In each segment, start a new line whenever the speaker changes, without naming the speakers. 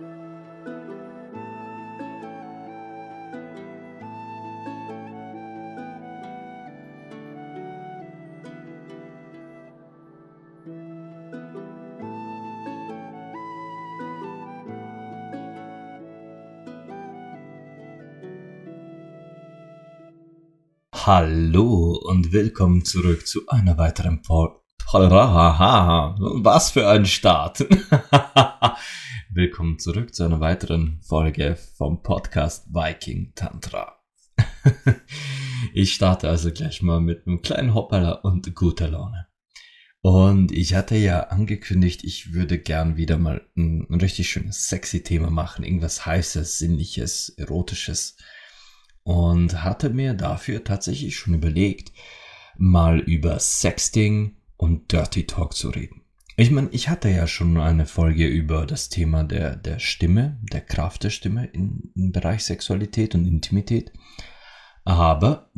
Hallo und willkommen zurück zu einer weiteren Pol Was für ein Start! willkommen zurück zu einer weiteren Folge vom Podcast Viking Tantra. ich starte also gleich mal mit einem kleinen Hoppala und guter Laune. Und ich hatte ja angekündigt, ich würde gern wieder mal ein, ein richtig schönes sexy Thema machen, irgendwas heißes, sinnliches, erotisches und hatte mir dafür tatsächlich schon überlegt, mal über Sexting und Dirty Talk zu reden. Ich meine, ich hatte ja schon eine Folge über das Thema der, der Stimme, der Kraft der Stimme im, im Bereich Sexualität und Intimität. Aber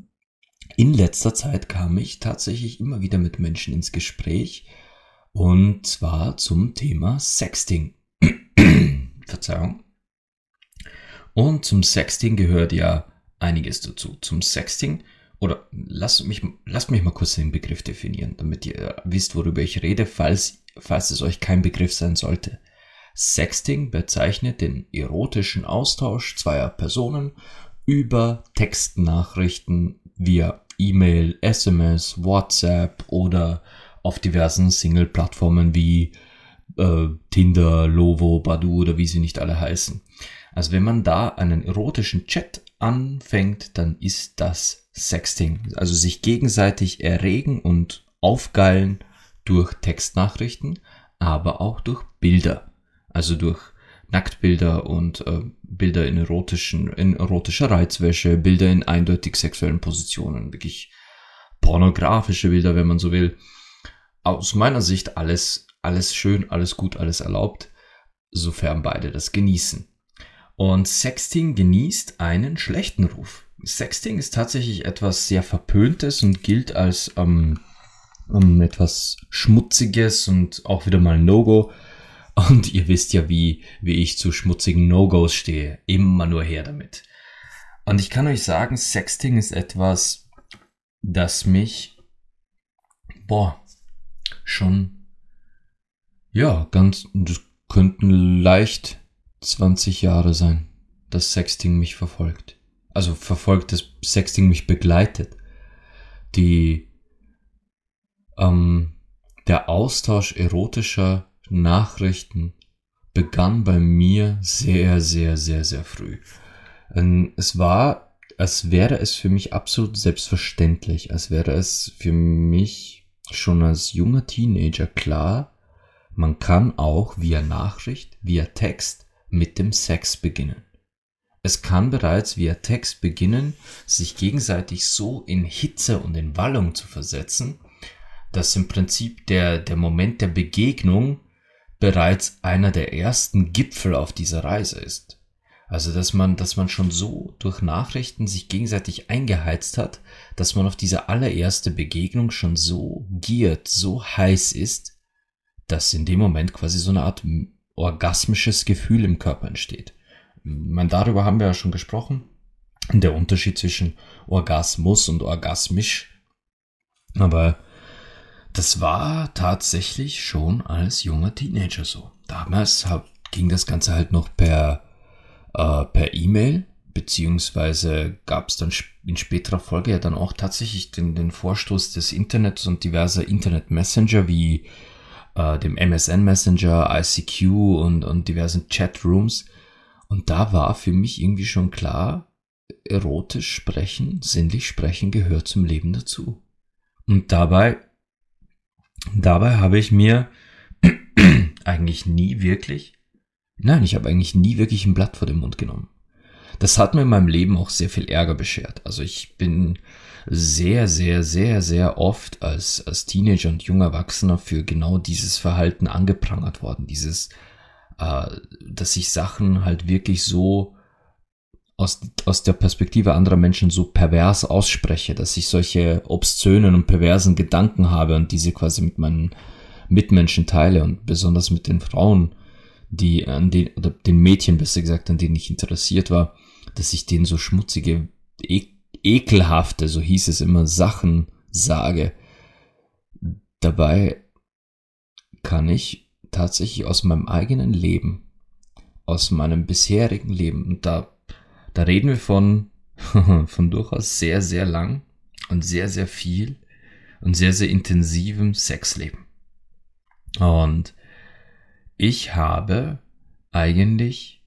in letzter Zeit kam ich tatsächlich immer wieder mit Menschen ins Gespräch und zwar zum Thema Sexting. Verzeihung. Und zum Sexting gehört ja einiges dazu. Zum Sexting oder lasst mich, lasst mich mal kurz den Begriff definieren, damit ihr wisst, worüber ich rede, falls, falls es euch kein Begriff sein sollte. Sexting bezeichnet den erotischen Austausch zweier Personen über Textnachrichten via E-Mail, SMS, WhatsApp oder auf diversen Single-Plattformen wie äh, Tinder, Lovo, Badu oder wie sie nicht alle heißen. Also wenn man da einen erotischen Chat anfängt, dann ist das Sexting. Also sich gegenseitig erregen und aufgeilen durch Textnachrichten, aber auch durch Bilder. Also durch Nacktbilder und äh, Bilder in erotischen, in erotischer Reizwäsche, Bilder in eindeutig sexuellen Positionen, wirklich pornografische Bilder, wenn man so will. Aus meiner Sicht alles, alles schön, alles gut, alles erlaubt, sofern beide das genießen. Und Sexting genießt einen schlechten Ruf. Sexting ist tatsächlich etwas sehr Verpöntes und gilt als ähm, um etwas Schmutziges und auch wieder mal No-Go. Und ihr wisst ja, wie, wie ich zu schmutzigen No-Gos stehe. Immer nur her damit. Und ich kann euch sagen, Sexting ist etwas, das mich, boah, schon, ja, ganz, das könnten leicht 20 Jahre sein, dass Sexting mich verfolgt. Also verfolgt, dass Sexting mich begleitet. Die, ähm, der Austausch erotischer Nachrichten begann bei mir sehr, sehr, sehr, sehr früh. Ähm, es war, als wäre es für mich absolut selbstverständlich, als wäre es für mich schon als junger Teenager klar, man kann auch via Nachricht, via Text mit dem Sex beginnen. Es kann bereits via Text beginnen, sich gegenseitig so in Hitze und in Wallung zu versetzen, dass im Prinzip der, der Moment der Begegnung bereits einer der ersten Gipfel auf dieser Reise ist. Also, dass man, dass man schon so durch Nachrichten sich gegenseitig eingeheizt hat, dass man auf diese allererste Begegnung schon so giert, so heiß ist, dass in dem Moment quasi so eine Art orgasmisches Gefühl im Körper entsteht. Man, darüber haben wir ja schon gesprochen. Der Unterschied zwischen Orgasmus und orgasmisch. Aber das war tatsächlich schon als junger Teenager so. Damals hab, ging das Ganze halt noch per äh, per E-Mail, beziehungsweise gab es dann in späterer Folge ja dann auch tatsächlich den, den Vorstoß des Internets und diverser Internet-Messenger wie äh, dem MSN Messenger, ICQ und, und diversen Chatrooms. Und da war für mich irgendwie schon klar, erotisch sprechen, sinnlich sprechen gehört zum Leben dazu. Und dabei, dabei habe ich mir eigentlich nie wirklich, nein, ich habe eigentlich nie wirklich ein Blatt vor den Mund genommen. Das hat mir in meinem Leben auch sehr viel Ärger beschert. Also ich bin sehr, sehr, sehr, sehr oft als, als Teenager und junger Erwachsener für genau dieses Verhalten angeprangert worden. Dieses, äh, dass ich Sachen halt wirklich so aus, aus der Perspektive anderer Menschen so pervers ausspreche, dass ich solche obszönen und perversen Gedanken habe und diese quasi mit meinen Mitmenschen teile und besonders mit den Frauen, die an den, oder den Mädchen besser gesagt, an denen ich interessiert war, dass ich denen so schmutzige, e ekelhafte, so hieß es immer, Sachen sage. Dabei kann ich tatsächlich aus meinem eigenen Leben, aus meinem bisherigen Leben, und da, da reden wir von, von durchaus sehr, sehr lang und sehr, sehr viel und sehr, sehr intensivem Sexleben. Und ich habe eigentlich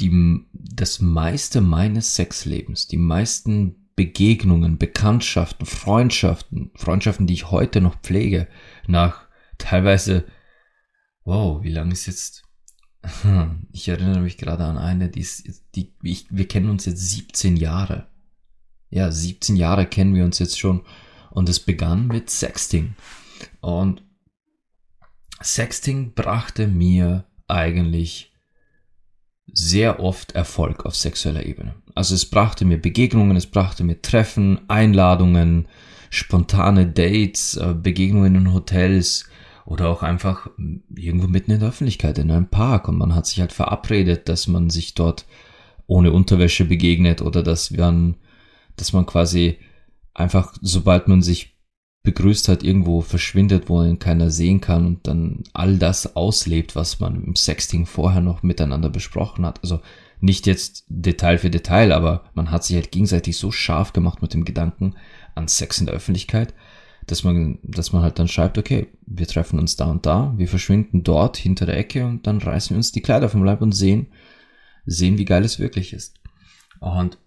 die, das meiste meines Sexlebens, die meisten Begegnungen, Bekanntschaften, Freundschaften, Freundschaften, die ich heute noch pflege, nach teilweise, wow, wie lange ist jetzt? Ich erinnere mich gerade an eine, die ist, die, ich, wir kennen uns jetzt 17 Jahre. Ja, 17 Jahre kennen wir uns jetzt schon. Und es begann mit Sexting. Und Sexting brachte mir eigentlich sehr oft Erfolg auf sexueller Ebene. Also es brachte mir Begegnungen, es brachte mir Treffen, Einladungen, spontane Dates, äh, Begegnungen in Hotels oder auch einfach irgendwo mitten in der Öffentlichkeit, in einem Park und man hat sich halt verabredet, dass man sich dort ohne Unterwäsche begegnet oder dass man, dass man quasi einfach, sobald man sich begrüßt hat, irgendwo verschwindet, wo ihn keiner sehen kann und dann all das auslebt, was man im Sexting vorher noch miteinander besprochen hat. Also nicht jetzt Detail für Detail, aber man hat sich halt gegenseitig so scharf gemacht mit dem Gedanken an Sex in der Öffentlichkeit, dass man, dass man halt dann schreibt, okay, wir treffen uns da und da, wir verschwinden dort hinter der Ecke und dann reißen wir uns die Kleider vom Leib und sehen, sehen, wie geil es wirklich ist. Und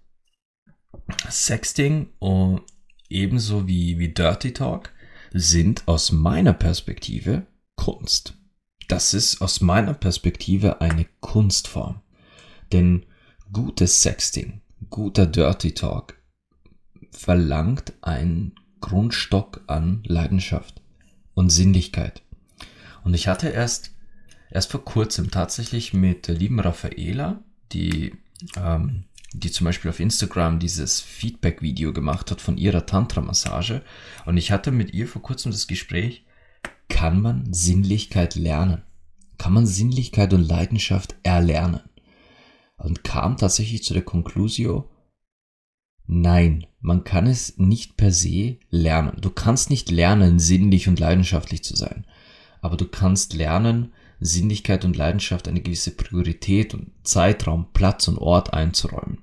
Sexting und ebenso wie, wie Dirty Talk sind aus meiner Perspektive Kunst. Das ist aus meiner Perspektive eine Kunstform. Denn gutes Sexting, guter Dirty Talk verlangt einen Grundstock an Leidenschaft und Sinnlichkeit. Und ich hatte erst, erst vor kurzem tatsächlich mit der lieben Raffaela, die ähm, die zum Beispiel auf Instagram dieses Feedback-Video gemacht hat von ihrer Tantra-Massage. Und ich hatte mit ihr vor kurzem das Gespräch, kann man Sinnlichkeit lernen? Kann man Sinnlichkeit und Leidenschaft erlernen? Und kam tatsächlich zu der Conclusio, nein, man kann es nicht per se lernen. Du kannst nicht lernen, sinnlich und leidenschaftlich zu sein. Aber du kannst lernen, Sinnlichkeit und Leidenschaft eine gewisse Priorität und Zeitraum, Platz und Ort einzuräumen.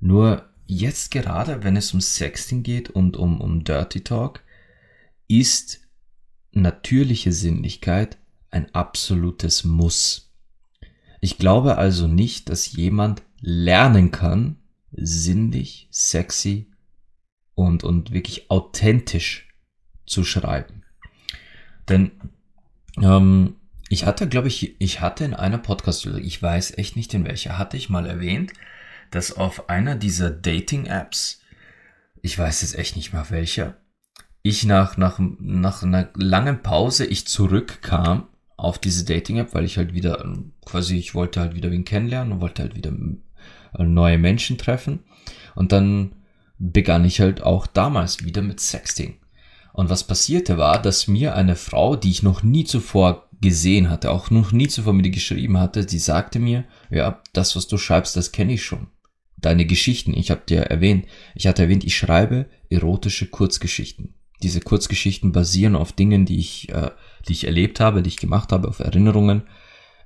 Nur jetzt gerade, wenn es um Sexting geht und um, um Dirty Talk, ist natürliche Sinnlichkeit ein absolutes Muss. Ich glaube also nicht, dass jemand lernen kann, sinnlich, sexy und, und wirklich authentisch zu schreiben. Denn ähm, ich hatte, glaube ich, ich hatte in einer Podcast, ich weiß echt nicht in welcher, hatte ich mal erwähnt, dass auf einer dieser Dating-Apps, ich weiß jetzt echt nicht mehr welcher, ich nach, nach, nach einer langen Pause ich zurückkam auf diese Dating-App, weil ich halt wieder quasi, ich wollte halt wieder wen kennenlernen und wollte halt wieder neue Menschen treffen. Und dann begann ich halt auch damals wieder mit Sexting. Und was passierte war, dass mir eine Frau, die ich noch nie zuvor gesehen hatte, auch noch nie zuvor mit ihr geschrieben hatte, die sagte mir, ja, das, was du schreibst, das kenne ich schon. Deine Geschichten, ich habe dir erwähnt, ich hatte erwähnt, ich schreibe erotische Kurzgeschichten. Diese Kurzgeschichten basieren auf Dingen, die ich, äh, die ich erlebt habe, die ich gemacht habe, auf Erinnerungen.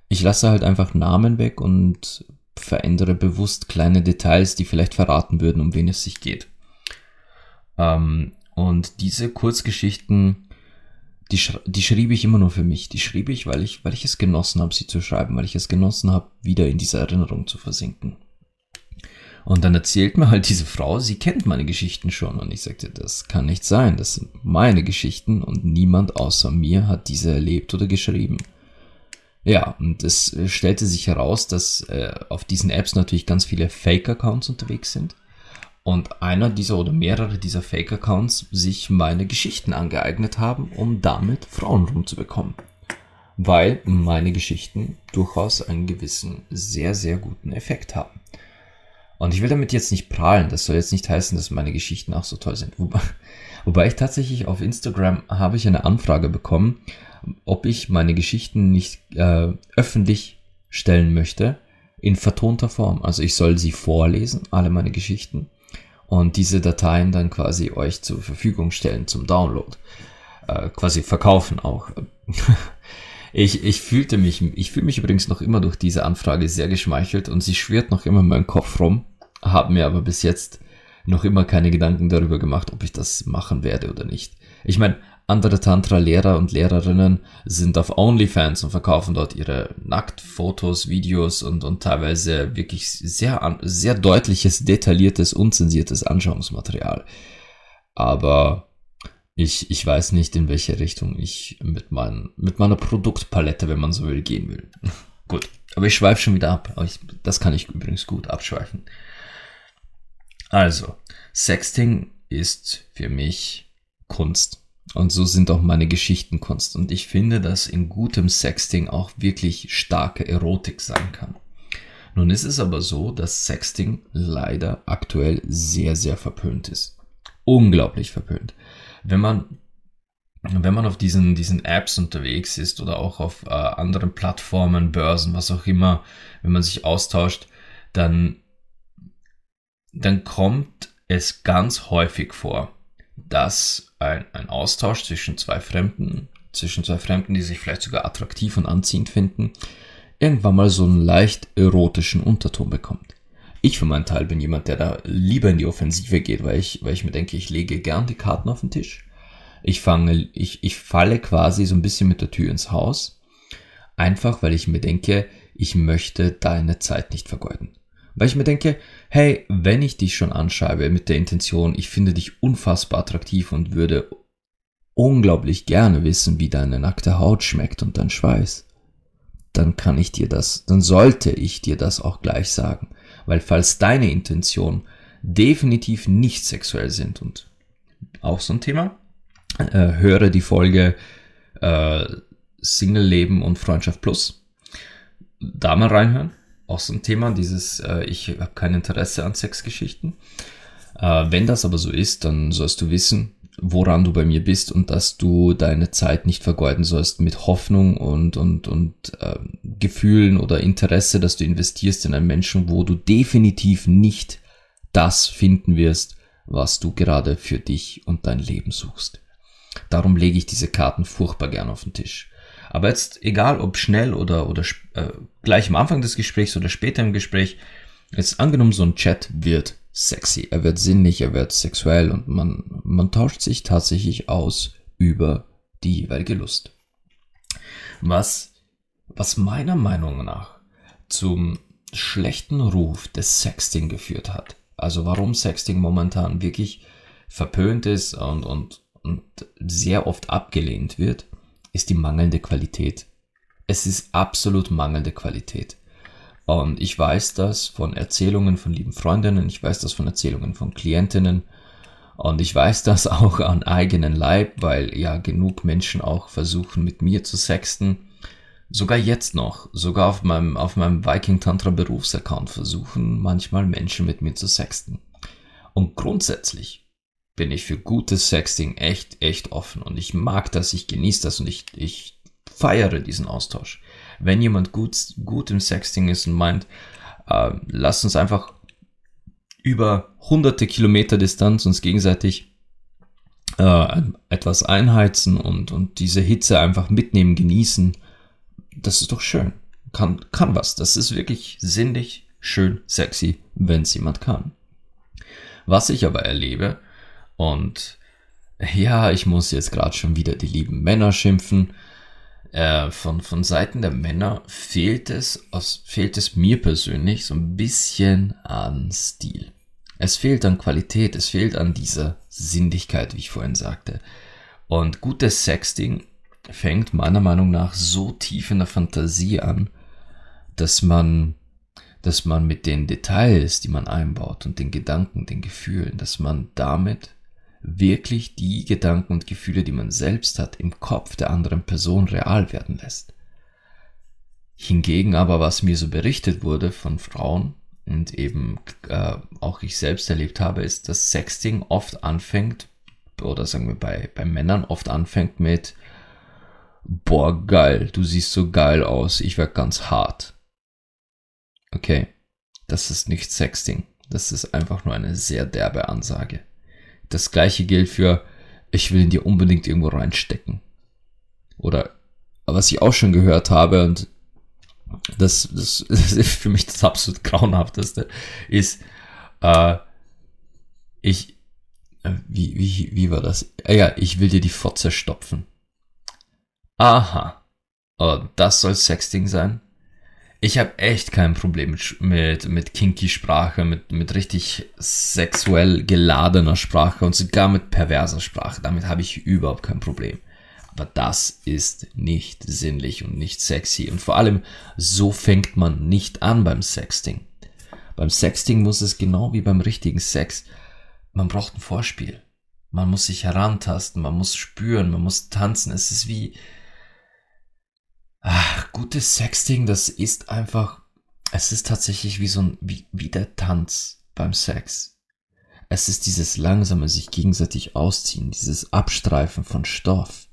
Ich lasse halt einfach Namen weg und verändere bewusst kleine Details, die vielleicht verraten würden, um wen es sich geht. Ähm, und diese Kurzgeschichten die, sch die schrieb ich immer nur für mich. Die schrieb ich, weil ich, weil ich es genossen habe, sie zu schreiben, weil ich es genossen habe, wieder in diese Erinnerung zu versinken. Und dann erzählt mir halt diese Frau, sie kennt meine Geschichten schon. Und ich sagte, das kann nicht sein. Das sind meine Geschichten und niemand außer mir hat diese erlebt oder geschrieben. Ja, und es stellte sich heraus, dass äh, auf diesen Apps natürlich ganz viele Fake-Accounts unterwegs sind und einer dieser oder mehrere dieser Fake-Accounts sich meine Geschichten angeeignet haben, um damit Frauen rumzubekommen. Weil meine Geschichten durchaus einen gewissen, sehr, sehr guten Effekt haben. Und ich will damit jetzt nicht prahlen, das soll jetzt nicht heißen, dass meine Geschichten auch so toll sind. Wobei, wobei ich tatsächlich auf Instagram habe ich eine Anfrage bekommen, ob ich meine Geschichten nicht äh, öffentlich stellen möchte in vertonter Form. Also ich soll sie vorlesen, alle meine Geschichten, und diese Dateien dann quasi euch zur Verfügung stellen zum Download. Äh, quasi verkaufen auch. ich, ich fühlte mich, ich fühle mich übrigens noch immer durch diese Anfrage sehr geschmeichelt und sie schwirrt noch immer in meinem Kopf rum, habe mir aber bis jetzt noch immer keine Gedanken darüber gemacht, ob ich das machen werde oder nicht. Ich meine, andere Tantra-Lehrer und Lehrerinnen sind auf OnlyFans und verkaufen dort ihre Nacktfotos, Videos und, und teilweise wirklich sehr, sehr deutliches, detailliertes, unzensiertes Anschauungsmaterial. Aber ich, ich weiß nicht, in welche Richtung ich mit, mein, mit meiner Produktpalette, wenn man so will, gehen will. gut, aber ich schweife schon wieder ab. Das kann ich übrigens gut abschweifen. Also, Sexting ist für mich Kunst. Und so sind auch meine Geschichten Kunst. Und ich finde, dass in gutem Sexting auch wirklich starke Erotik sein kann. Nun ist es aber so, dass Sexting leider aktuell sehr, sehr verpönt ist. Unglaublich verpönt. Wenn man, wenn man auf diesen, diesen Apps unterwegs ist oder auch auf äh, anderen Plattformen, Börsen, was auch immer, wenn man sich austauscht, dann, dann kommt es ganz häufig vor, dass ein, ein Austausch zwischen zwei Fremden, zwischen zwei Fremden, die sich vielleicht sogar attraktiv und anziehend finden, irgendwann mal so einen leicht erotischen Unterton bekommt. Ich für meinen Teil bin jemand, der da lieber in die Offensive geht, weil ich, weil ich mir denke, ich lege gern die Karten auf den Tisch. Ich fange, ich, ich falle quasi so ein bisschen mit der Tür ins Haus. Einfach, weil ich mir denke, ich möchte deine Zeit nicht vergeuden. Weil ich mir denke, hey, wenn ich dich schon anschreibe mit der Intention, ich finde dich unfassbar attraktiv und würde unglaublich gerne wissen, wie deine nackte Haut schmeckt und dein Schweiß, dann kann ich dir das, dann sollte ich dir das auch gleich sagen. Weil falls deine Intentionen definitiv nicht sexuell sind und auch so ein Thema, äh, höre die Folge äh, Single Leben und Freundschaft Plus. Da mal reinhören auch so ein Thema, dieses äh, ich habe kein Interesse an Sexgeschichten. Äh, wenn das aber so ist, dann sollst du wissen, woran du bei mir bist und dass du deine Zeit nicht vergeuden sollst mit Hoffnung und, und, und äh, Gefühlen oder Interesse, dass du investierst in einen Menschen, wo du definitiv nicht das finden wirst, was du gerade für dich und dein Leben suchst. Darum lege ich diese Karten furchtbar gern auf den Tisch. Aber jetzt, egal ob schnell oder, oder äh, gleich am Anfang des Gesprächs oder später im Gespräch, jetzt angenommen, so ein Chat wird sexy, er wird sinnlich, er wird sexuell und man, man tauscht sich tatsächlich aus über die jeweilige Lust. Was, was meiner Meinung nach zum schlechten Ruf des Sexting geführt hat. Also warum Sexting momentan wirklich verpönt ist und, und, und sehr oft abgelehnt wird, ist die mangelnde Qualität. Es ist absolut mangelnde Qualität. Und ich weiß das von Erzählungen von lieben Freundinnen, ich weiß das von Erzählungen von Klientinnen und ich weiß das auch an eigenen Leib, weil ja genug Menschen auch versuchen mit mir zu sexten. Sogar jetzt noch, sogar auf meinem, auf meinem Viking Tantra Berufsaccount versuchen manchmal Menschen mit mir zu sexten. Und grundsätzlich bin ich für gutes Sexting echt, echt offen. Und ich mag das, ich genieße das und ich, ich feiere diesen Austausch. Wenn jemand gut, gut im Sexting ist und meint, äh, lasst uns einfach über hunderte Kilometer Distanz uns gegenseitig äh, etwas einheizen und, und diese Hitze einfach mitnehmen, genießen, das ist doch schön. Kann, kann was. Das ist wirklich sinnlich, schön, sexy, wenn es jemand kann. Was ich aber erlebe, und ja, ich muss jetzt gerade schon wieder die lieben Männer schimpfen. Äh, von, von Seiten der Männer fehlt es, aus, fehlt es mir persönlich so ein bisschen an Stil. Es fehlt an Qualität, es fehlt an dieser Sinnlichkeit, wie ich vorhin sagte. Und gutes Sexting fängt meiner Meinung nach so tief in der Fantasie an, dass man, dass man mit den Details, die man einbaut und den Gedanken, den Gefühlen, dass man damit wirklich die Gedanken und Gefühle, die man selbst hat, im Kopf der anderen Person real werden lässt. Hingegen aber, was mir so berichtet wurde von Frauen und eben äh, auch ich selbst erlebt habe, ist, dass Sexting oft anfängt, oder sagen wir bei, bei Männern oft anfängt mit, boah, geil, du siehst so geil aus, ich werd ganz hart. Okay, das ist nicht Sexting. Das ist einfach nur eine sehr derbe Ansage. Das gleiche gilt für, ich will ihn dir unbedingt irgendwo reinstecken. Oder was ich auch schon gehört habe und das, das, das ist für mich das absolut grauenhafteste, ist, äh, ich, äh, wie, wie, wie war das? Äh, ja, ich will dir die Fotze stopfen. Aha. Das soll Sexting sein? Ich habe echt kein Problem mit, mit, kinky Sprache, mit, mit richtig sexuell geladener Sprache und sogar mit perverser Sprache. Damit habe ich überhaupt kein Problem. Aber das ist nicht sinnlich und nicht sexy. Und vor allem, so fängt man nicht an beim Sexting. Beim Sexting muss es genau wie beim richtigen Sex, man braucht ein Vorspiel. Man muss sich herantasten, man muss spüren, man muss tanzen. Es ist wie, ach, gutes Sexting, das ist einfach, es ist tatsächlich wie so ein, wie, wie der Tanz beim Sex. Es ist dieses langsame sich gegenseitig ausziehen, dieses Abstreifen von Stoff.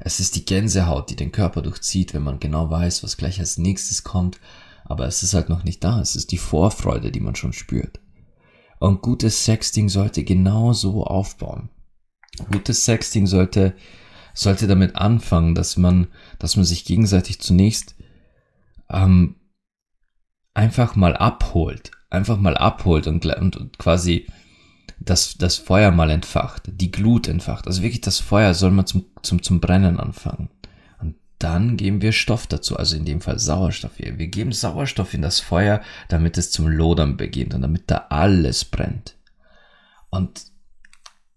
Es ist die Gänsehaut, die den Körper durchzieht, wenn man genau weiß, was gleich als nächstes kommt, aber es ist halt noch nicht da. Es ist die Vorfreude, die man schon spürt. Und gutes Sexting sollte genau so aufbauen. Gutes Sexting sollte, sollte damit anfangen, dass man, dass man sich gegenseitig zunächst ähm, einfach mal abholt, einfach mal abholt und, und, und quasi das, das Feuer mal entfacht, die Glut entfacht. Also wirklich das Feuer soll man zum, zum, zum Brennen anfangen. Und dann geben wir Stoff dazu, also in dem Fall Sauerstoff. Wir, wir geben Sauerstoff in das Feuer, damit es zum Lodern beginnt und damit da alles brennt. Und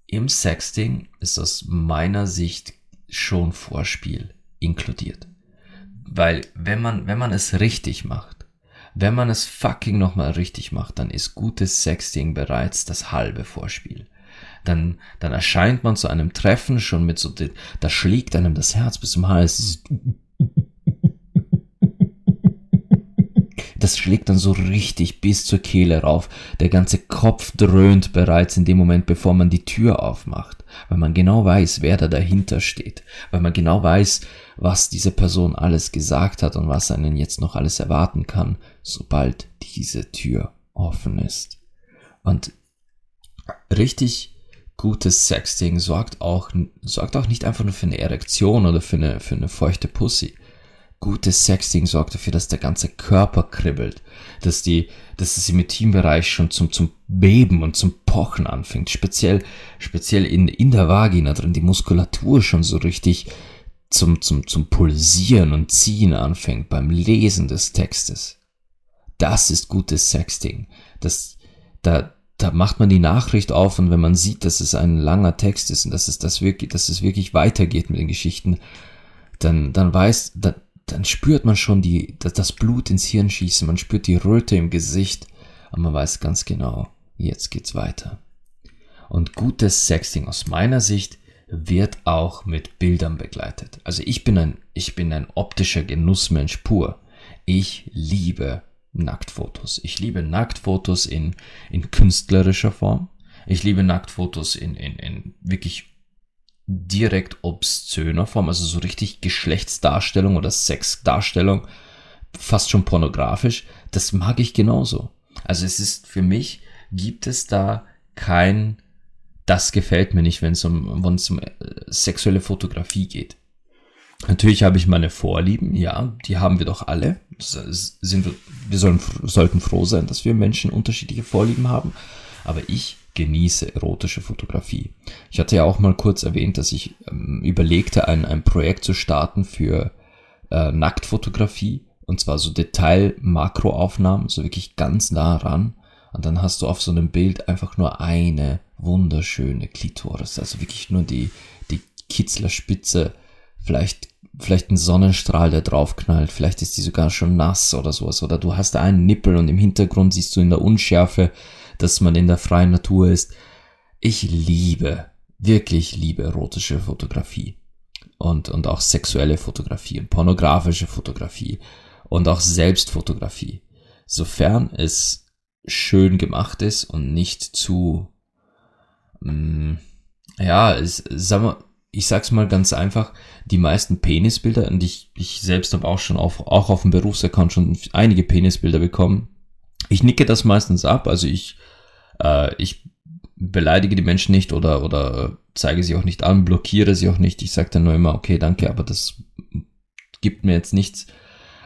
im Sexting ist aus meiner Sicht schon Vorspiel inkludiert. Weil wenn man, wenn man es richtig macht, wenn man es fucking nochmal richtig macht, dann ist gutes Sexting bereits das halbe Vorspiel. Dann, dann erscheint man zu einem Treffen schon mit so, da schlägt einem das Herz bis zum Hals. Das schlägt dann so richtig bis zur Kehle rauf. Der ganze Kopf dröhnt bereits in dem Moment, bevor man die Tür aufmacht, weil man genau weiß, wer da dahinter steht, weil man genau weiß, was diese Person alles gesagt hat und was einen jetzt noch alles erwarten kann, sobald diese Tür offen ist. Und richtig gutes Sexting sorgt auch, sorgt auch nicht einfach nur für eine Erektion oder für eine, für eine feuchte Pussy. Gutes Sexting sorgt dafür, dass der ganze Körper kribbelt, dass die, dass das Intimbereich schon zum, zum Beben und zum Pochen anfängt. Speziell, speziell in, in der Vagina drin, die Muskulatur schon so richtig zum, zum, zum Pulsieren und Ziehen anfängt beim Lesen des Textes. Das ist gutes Sexting. Das, da, da macht man die Nachricht auf und wenn man sieht, dass es ein langer Text ist und dass es das wirklich, dass es wirklich weitergeht mit den Geschichten, dann, dann weiß, dann, dann spürt man schon die, das Blut ins Hirn schießen, man spürt die Röte im Gesicht, aber man weiß ganz genau, jetzt geht's weiter. Und gutes Sexting aus meiner Sicht wird auch mit Bildern begleitet. Also ich bin ein, ich bin ein optischer Genussmensch pur. Ich liebe Nacktfotos. Ich liebe Nacktfotos in, in künstlerischer Form. Ich liebe Nacktfotos in, in, in wirklich direkt obszöner Form, also so richtig Geschlechtsdarstellung oder Sexdarstellung, fast schon pornografisch. Das mag ich genauso. Also es ist für mich, gibt es da kein das gefällt mir nicht, wenn es um, wenn es um äh, sexuelle Fotografie geht. Natürlich habe ich meine Vorlieben, ja, die haben wir doch alle. Sind wir, wir sollen, sollten froh sein, dass wir Menschen unterschiedliche Vorlieben haben. Aber ich genieße erotische Fotografie. Ich hatte ja auch mal kurz erwähnt, dass ich ähm, überlegte, ein, ein Projekt zu starten für äh, Nacktfotografie. Und zwar so Detail-Makroaufnahmen, so wirklich ganz nah ran. Und dann hast du auf so einem Bild einfach nur eine wunderschöne Klitoris. Also wirklich nur die, die Kitzlerspitze. Vielleicht, vielleicht ein Sonnenstrahl, der draufknallt. Vielleicht ist die sogar schon nass oder sowas. Oder du hast da einen Nippel und im Hintergrund siehst du in der Unschärfe, dass man in der freien Natur ist. Ich liebe, wirklich liebe erotische Fotografie. Und, und auch sexuelle Fotografie und pornografische Fotografie und auch Selbstfotografie. Sofern es schön gemacht ist und nicht zu, mh, mm, ja, es, sagen wir, ich sag's mal ganz einfach, die meisten Penisbilder, und ich, ich selbst habe auch schon auf, auch auf dem Berufsaccount schon einige Penisbilder bekommen. Ich nicke das meistens ab, also ich, äh, ich beleidige die Menschen nicht oder, oder zeige sie auch nicht an, blockiere sie auch nicht. Ich sage dann nur immer, okay, danke, aber das gibt mir jetzt nichts.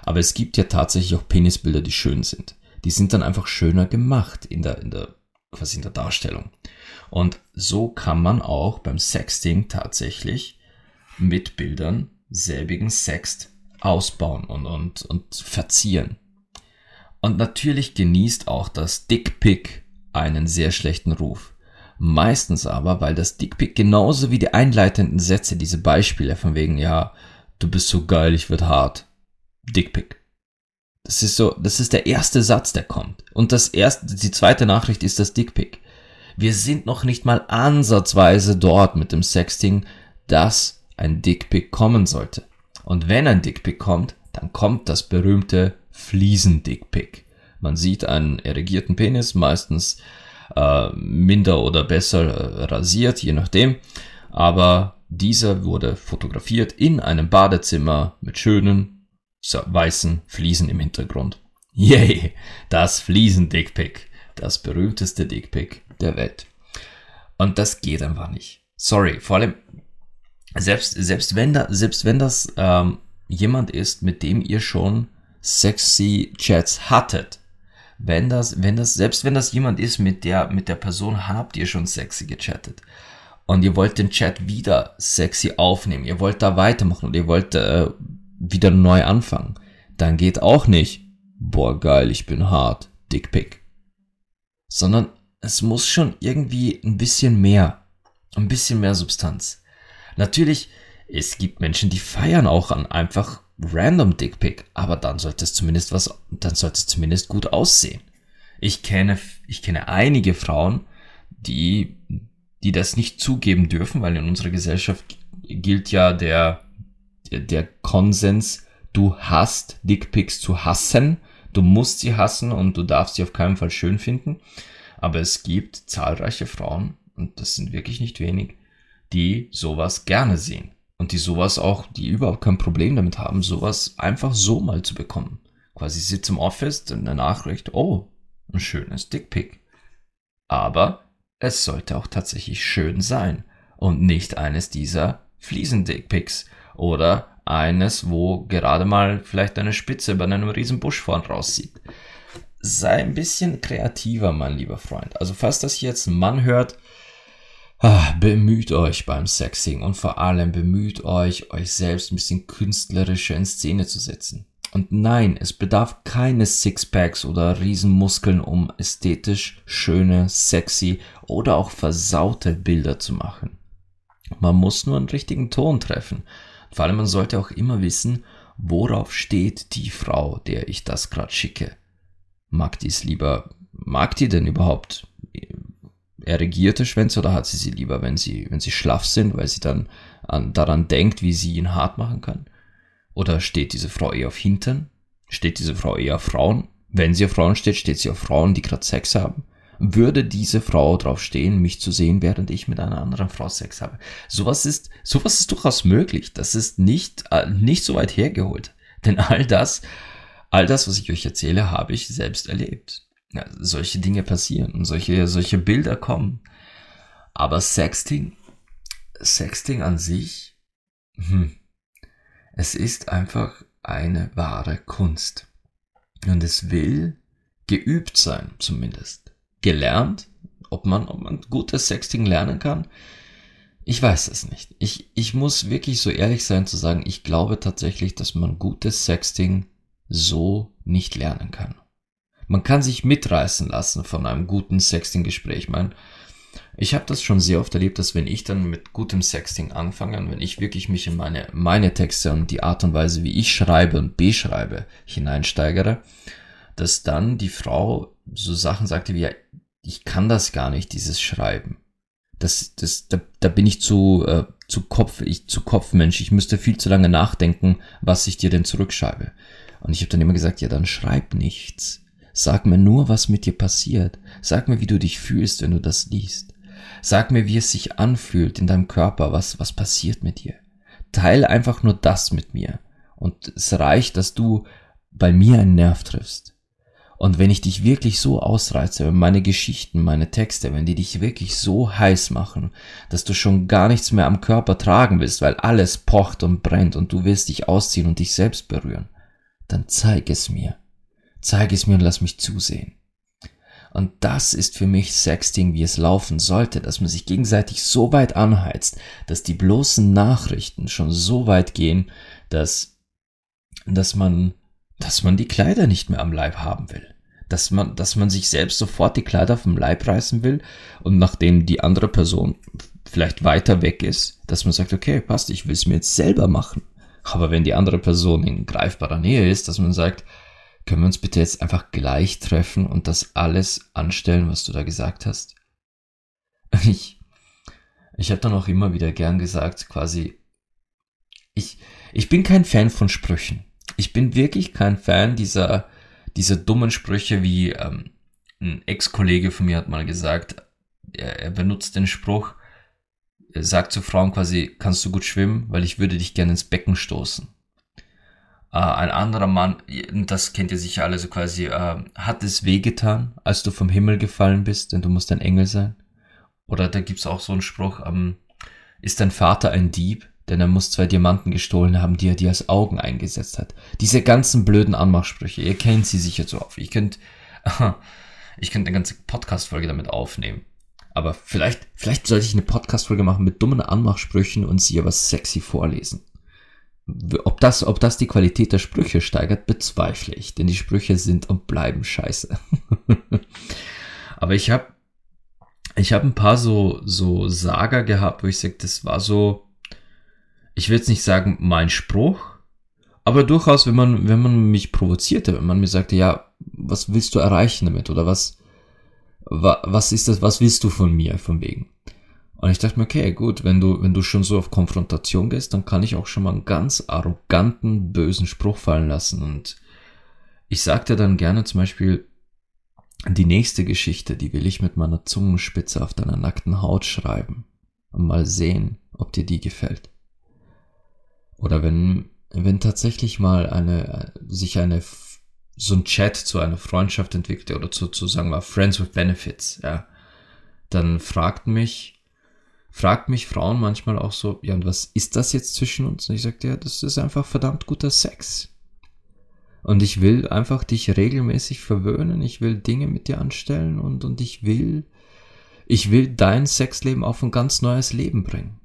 Aber es gibt ja tatsächlich auch Penisbilder, die schön sind. Die sind dann einfach schöner gemacht in der, in der, quasi in der Darstellung. Und so kann man auch beim Sexting tatsächlich mit Bildern selbigen Sext ausbauen und, und, und verzieren. Und natürlich genießt auch das Dickpick einen sehr schlechten Ruf. Meistens aber, weil das Dickpick genauso wie die einleitenden Sätze, diese Beispiele von wegen, ja, du bist so geil, ich werd hart. Dickpick. Das ist so, das ist der erste Satz, der kommt. Und das erste, die zweite Nachricht ist das Dickpick. Wir sind noch nicht mal ansatzweise dort mit dem Sexting, dass ein Dickpick kommen sollte. Und wenn ein Dickpick kommt, dann kommt das berühmte Fliesen-Dickpick. Man sieht einen erregierten Penis, meistens äh, minder oder besser äh, rasiert, je nachdem. Aber dieser wurde fotografiert in einem Badezimmer mit schönen weißen Fliesen im Hintergrund. Yay, das Fliesen-Dickpick, das berühmteste Dickpick der Welt. Und das geht einfach nicht. Sorry, vor allem selbst selbst wenn da selbst wenn das ähm, jemand ist, mit dem ihr schon sexy Chats hattet, wenn das, wenn das, selbst wenn das jemand ist, mit der, mit der Person habt ihr schon sexy gechattet. Und ihr wollt den Chat wieder sexy aufnehmen. Ihr wollt da weitermachen und ihr wollt äh, wieder neu anfangen. Dann geht auch nicht, boah geil, ich bin hart, Dickpick. Sondern es muss schon irgendwie ein bisschen mehr, ein bisschen mehr Substanz. Natürlich, es gibt Menschen, die feiern auch an einfach random Dickpick, aber dann sollte es zumindest was, dann sollte es zumindest gut aussehen. Ich kenne, ich kenne einige Frauen, die, die das nicht zugeben dürfen, weil in unserer Gesellschaft gilt ja der, der, der Konsens, du hast Dickpics zu hassen, du musst sie hassen und du darfst sie auf keinen Fall schön finden. Aber es gibt zahlreiche Frauen, und das sind wirklich nicht wenig, die sowas gerne sehen und die sowas auch, die überhaupt kein Problem damit haben, sowas einfach so mal zu bekommen. Quasi sitzt im Office, in der Nachricht, oh, ein schönes Dickpick. Aber es sollte auch tatsächlich schön sein und nicht eines dieser Fliesen-Dickpicks oder eines, wo gerade mal vielleicht eine Spitze bei einem riesen Busch vorn raussieht. Sei ein bisschen kreativer, mein lieber Freund. Also falls das jetzt ein Mann hört, Ah, bemüht euch beim Sexing und vor allem bemüht euch, euch selbst ein bisschen künstlerischer in Szene zu setzen. Und nein, es bedarf keines Sixpacks oder Riesenmuskeln, um ästhetisch schöne, sexy oder auch versaute Bilder zu machen. Man muss nur einen richtigen Ton treffen. Vor allem man sollte auch immer wissen, worauf steht die Frau, der ich das gerade schicke. Mag die es lieber, mag die denn überhaupt erregierte Schwänze oder hat sie sie lieber, wenn sie, wenn sie schlaff sind, weil sie dann an, daran denkt, wie sie ihn hart machen kann? Oder steht diese Frau eher auf Hintern? Steht diese Frau eher auf Frauen? Wenn sie auf Frauen steht, steht sie auf Frauen, die gerade Sex haben? Würde diese Frau drauf stehen, mich zu sehen, während ich mit einer anderen Frau Sex habe? Sowas ist, sowas ist durchaus möglich. Das ist nicht, äh, nicht so weit hergeholt. Denn all das, all das, was ich euch erzähle, habe ich selbst erlebt ja, solche Dinge passieren und solche, solche Bilder kommen. Aber Sexting, Sexting an sich, hm, es ist einfach eine wahre Kunst. Und es will geübt sein, zumindest. Gelernt, ob man, ob man gutes Sexting lernen kann. Ich weiß es nicht. Ich, ich muss wirklich so ehrlich sein zu sagen, ich glaube tatsächlich, dass man gutes Sexting so nicht lernen kann. Man kann sich mitreißen lassen von einem guten Sexting-Gespräch. Ich meine, ich habe das schon sehr oft erlebt, dass wenn ich dann mit gutem Sexting anfange wenn ich wirklich mich in meine, meine Texte und die Art und Weise, wie ich schreibe und beschreibe, hineinsteigere, dass dann die Frau so Sachen sagte wie, ja, ich kann das gar nicht, dieses Schreiben. Das, das, da, da bin ich zu, äh, zu Kopf, ich zu Kopfmensch. Ich müsste viel zu lange nachdenken, was ich dir denn zurückschreibe. Und ich habe dann immer gesagt, ja, dann schreib nichts. Sag mir nur, was mit dir passiert. Sag mir, wie du dich fühlst, wenn du das liest. Sag mir, wie es sich anfühlt in deinem Körper, was, was passiert mit dir. Teil einfach nur das mit mir. Und es reicht, dass du bei mir einen Nerv triffst. Und wenn ich dich wirklich so ausreize, wenn meine Geschichten, meine Texte, wenn die dich wirklich so heiß machen, dass du schon gar nichts mehr am Körper tragen willst, weil alles pocht und brennt und du willst dich ausziehen und dich selbst berühren, dann zeig es mir. Zeig es mir und lass mich zusehen. Und das ist für mich Sexting, wie es laufen sollte, dass man sich gegenseitig so weit anheizt, dass die bloßen Nachrichten schon so weit gehen, dass, dass man, dass man die Kleider nicht mehr am Leib haben will. Dass man, dass man sich selbst sofort die Kleider vom Leib reißen will und nachdem die andere Person vielleicht weiter weg ist, dass man sagt, okay, passt, ich will es mir jetzt selber machen. Aber wenn die andere Person in greifbarer Nähe ist, dass man sagt, können wir uns bitte jetzt einfach gleich treffen und das alles anstellen, was du da gesagt hast? Ich, ich habe dann auch immer wieder gern gesagt, quasi, ich, ich bin kein Fan von Sprüchen. Ich bin wirklich kein Fan dieser, dieser dummen Sprüche, wie ähm, ein Ex-Kollege von mir hat mal gesagt, er, er benutzt den Spruch, er sagt zu Frauen quasi, kannst du gut schwimmen, weil ich würde dich gerne ins Becken stoßen. Äh, ein anderer Mann, das kennt ihr sicher alle so quasi, äh, hat es wehgetan, als du vom Himmel gefallen bist, denn du musst ein Engel sein? Oder da gibt's auch so einen Spruch, ähm, ist dein Vater ein Dieb? Denn er muss zwei Diamanten gestohlen haben, die er dir als Augen eingesetzt hat. Diese ganzen blöden Anmachsprüche, ihr kennt sie sicher so auf. Ich könnte, ich könnte eine ganze Podcast-Folge damit aufnehmen. Aber vielleicht, vielleicht sollte ich eine Podcast-Folge machen mit dummen Anmachsprüchen und sie aber sexy vorlesen. Ob das, ob das die Qualität der Sprüche steigert, bezweifle ich, denn die Sprüche sind und bleiben scheiße. Aber ich habe ich hab ein paar so, so Saga gehabt, wo ich sage, das war so, ich will jetzt nicht sagen mein Spruch, aber durchaus, wenn man, wenn man mich provozierte, wenn man mir sagte, ja, was willst du erreichen damit oder was, was ist das, was willst du von mir, von wegen? Und ich dachte mir, okay, gut, wenn du, wenn du schon so auf Konfrontation gehst, dann kann ich auch schon mal einen ganz arroganten, bösen Spruch fallen lassen. Und ich sagte dann gerne zum Beispiel, die nächste Geschichte, die will ich mit meiner Zungenspitze auf deiner nackten Haut schreiben. Und mal sehen, ob dir die gefällt. Oder wenn, wenn tatsächlich mal eine, sich eine, so ein Chat zu einer Freundschaft entwickelt oder zu, zu sagen wir Friends with Benefits, ja, dann fragt mich, fragt mich Frauen manchmal auch so, ja, und was ist das jetzt zwischen uns? Und ich sagte, ja, das ist einfach verdammt guter Sex. Und ich will einfach dich regelmäßig verwöhnen, ich will Dinge mit dir anstellen und, und ich will, ich will dein Sexleben auf ein ganz neues Leben bringen.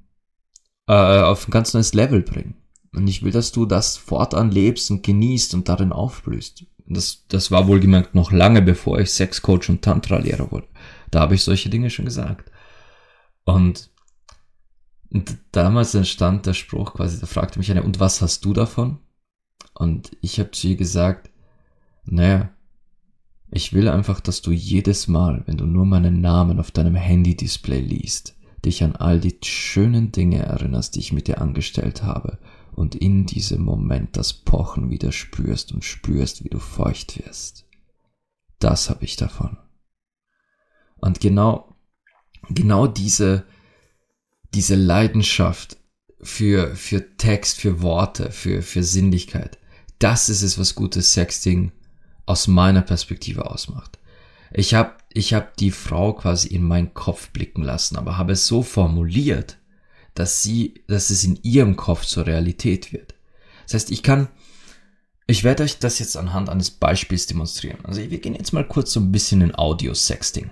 Äh, auf ein ganz neues Level bringen. Und ich will, dass du das fortan lebst und genießt und darin aufblühst. Das, das war wohlgemerkt noch lange bevor ich Sexcoach und Tantra-Lehrer wurde. Da habe ich solche Dinge schon gesagt. Und und damals entstand der Spruch quasi, da fragte mich einer, und was hast du davon? Und ich habe zu ihr gesagt, naja, ich will einfach, dass du jedes Mal, wenn du nur meinen Namen auf deinem Handy-Display liest, dich an all die schönen Dinge erinnerst, die ich mit dir angestellt habe, und in diesem Moment das Pochen wieder spürst und spürst, wie du feucht wirst. Das habe ich davon. Und genau, genau diese, diese Leidenschaft für, für Text, für Worte, für, für Sinnlichkeit, das ist es, was gutes Sexting aus meiner Perspektive ausmacht. Ich habe ich hab die Frau quasi in meinen Kopf blicken lassen, aber habe es so formuliert, dass sie, dass es in ihrem Kopf zur Realität wird. Das heißt, ich kann, ich werde euch das jetzt anhand eines Beispiels demonstrieren. Also wir gehen jetzt mal kurz so ein bisschen in Audio-Sexting.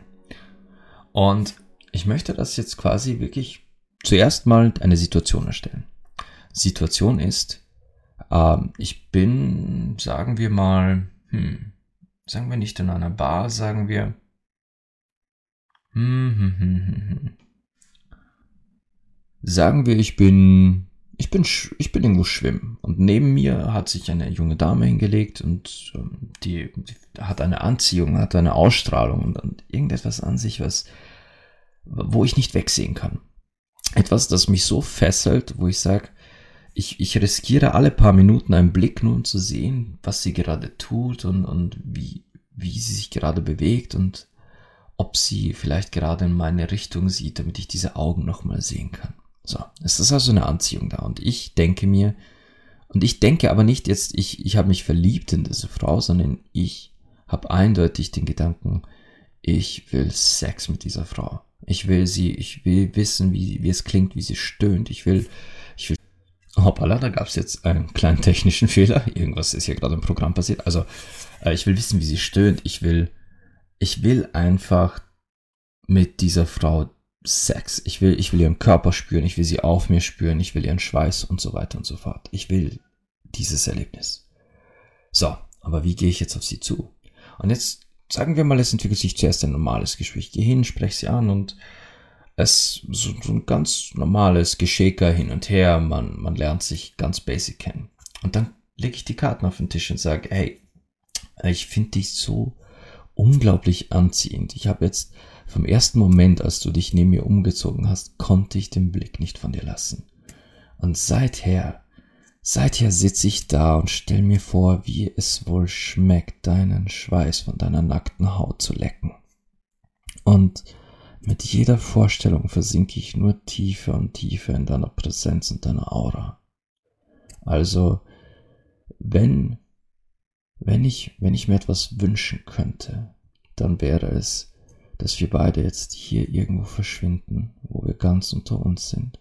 Und ich möchte das jetzt quasi wirklich zuerst mal eine Situation erstellen. Situation ist, ähm, ich bin, sagen wir mal, hm, sagen wir nicht in einer Bar, sagen wir, hm, hm, hm, hm, hm. sagen wir, ich bin, ich bin, ich bin irgendwo schwimmen und neben mir hat sich eine junge Dame hingelegt und ähm, die, die, hat eine Anziehung, hat eine Ausstrahlung und, und irgendetwas an sich, was, wo ich nicht wegsehen kann etwas, das mich so fesselt, wo ich sage, ich, ich riskiere alle paar Minuten einen Blick nur um zu sehen, was sie gerade tut und, und wie, wie sie sich gerade bewegt und, ob sie vielleicht gerade in meine Richtung sieht, damit ich diese Augen nochmal sehen kann. So, es ist also eine Anziehung da und ich denke mir, und ich denke aber nicht jetzt, ich, ich habe mich verliebt in diese Frau, sondern ich habe eindeutig den Gedanken, ich will Sex mit dieser Frau. Ich will sie, ich will wissen, wie, wie es klingt, wie sie stöhnt. Ich will, ich will. Hoppala, da gab es jetzt einen kleinen technischen Fehler. Irgendwas ist hier gerade im Programm passiert. Also, äh, ich will wissen, wie sie stöhnt. Ich will, ich will einfach mit dieser Frau Sex. Ich will, ich will ihren Körper spüren. Ich will sie auf mir spüren. Ich will ihren Schweiß und so weiter und so fort. Ich will dieses Erlebnis. So, aber wie gehe ich jetzt auf sie zu? Und jetzt sagen wir mal, es entwickelt sich zuerst ein normales Gespräch. Geh hin, sprech sie an und es so, so ein ganz normales Geschäker hin und her. Man, man lernt sich ganz basic kennen. Und dann lege ich die Karten auf den Tisch und sage, hey, ich finde dich so unglaublich anziehend. Ich habe jetzt vom ersten Moment, als du dich neben mir umgezogen hast, konnte ich den Blick nicht von dir lassen. Und seither Seither sitze ich da und stell mir vor, wie es wohl schmeckt, deinen Schweiß von deiner nackten Haut zu lecken. Und mit jeder Vorstellung versinke ich nur tiefer und tiefer in deiner Präsenz und deiner Aura. Also, wenn, wenn ich, wenn ich mir etwas wünschen könnte, dann wäre es, dass wir beide jetzt hier irgendwo verschwinden, wo wir ganz unter uns sind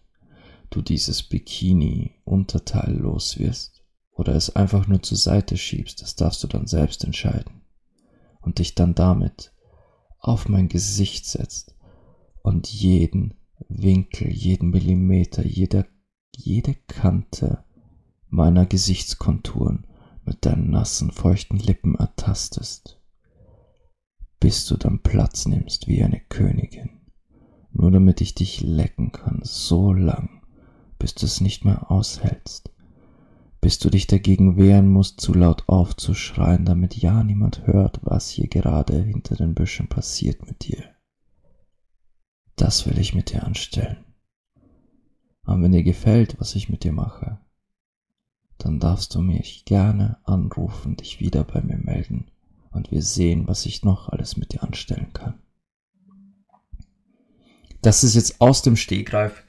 du dieses Bikini-Unterteil los wirst oder es einfach nur zur Seite schiebst, das darfst du dann selbst entscheiden. Und dich dann damit auf mein Gesicht setzt und jeden Winkel, jeden Millimeter, jede, jede Kante meiner Gesichtskonturen mit deinen nassen, feuchten Lippen ertastest, bis du dann Platz nimmst wie eine Königin, nur damit ich dich lecken kann, so lang, bis du es nicht mehr aushältst, bis du dich dagegen wehren musst, zu laut aufzuschreien, damit ja niemand hört, was hier gerade hinter den Büschen passiert mit dir. Das will ich mit dir anstellen. Und wenn dir gefällt, was ich mit dir mache, dann darfst du mich gerne anrufen, dich wieder bei mir melden und wir sehen, was ich noch alles mit dir anstellen kann. Das ist jetzt aus dem Stegreif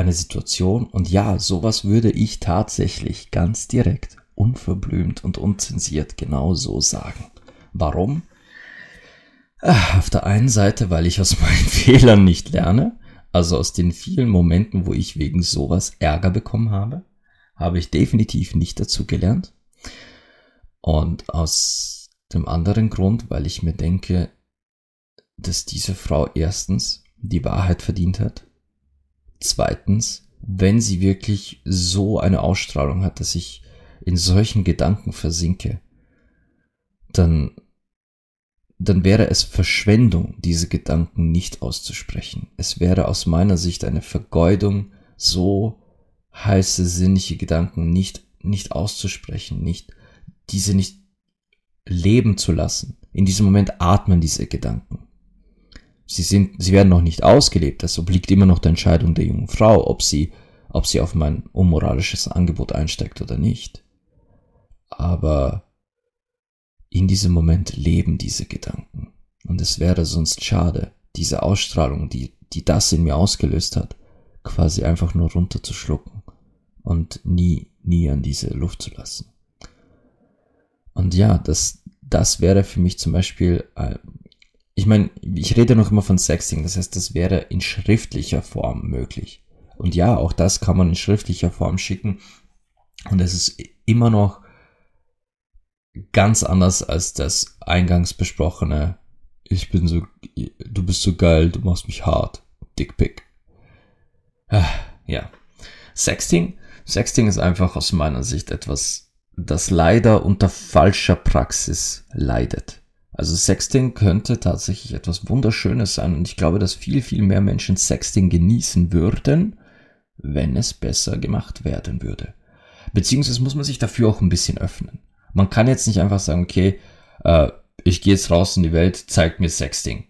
eine Situation und ja, sowas würde ich tatsächlich ganz direkt, unverblümt und unzensiert genau so sagen. Warum? Ah, auf der einen Seite, weil ich aus meinen Fehlern nicht lerne, also aus den vielen Momenten, wo ich wegen sowas Ärger bekommen habe, habe ich definitiv nicht dazu gelernt. Und aus dem anderen Grund, weil ich mir denke, dass diese Frau erstens die Wahrheit verdient hat Zweitens, wenn sie wirklich so eine Ausstrahlung hat, dass ich in solchen Gedanken versinke, dann, dann wäre es Verschwendung, diese Gedanken nicht auszusprechen. Es wäre aus meiner Sicht eine Vergeudung, so heiße, sinnliche Gedanken nicht, nicht auszusprechen, nicht, diese nicht leben zu lassen. In diesem Moment atmen diese Gedanken sie sind, sie werden noch nicht ausgelebt. Das obliegt immer noch der Entscheidung der jungen Frau, ob sie, ob sie auf mein unmoralisches Angebot einsteigt oder nicht. Aber in diesem Moment leben diese Gedanken. Und es wäre sonst schade, diese Ausstrahlung, die, die das in mir ausgelöst hat, quasi einfach nur runterzuschlucken und nie, nie an diese Luft zu lassen. Und ja, das, das wäre für mich zum Beispiel äh, ich meine, ich rede noch immer von Sexting, das heißt, das wäre in schriftlicher Form möglich. Und ja, auch das kann man in schriftlicher Form schicken. Und es ist immer noch ganz anders als das eingangs besprochene, ich bin so, du bist so geil, du machst mich hart, Dickpick. Ah, ja. Sexting, Sexting ist einfach aus meiner Sicht etwas, das leider unter falscher Praxis leidet. Also Sexting könnte tatsächlich etwas Wunderschönes sein und ich glaube, dass viel, viel mehr Menschen Sexting genießen würden, wenn es besser gemacht werden würde. Beziehungsweise muss man sich dafür auch ein bisschen öffnen. Man kann jetzt nicht einfach sagen, okay, äh, ich gehe jetzt raus in die Welt, zeigt mir Sexting.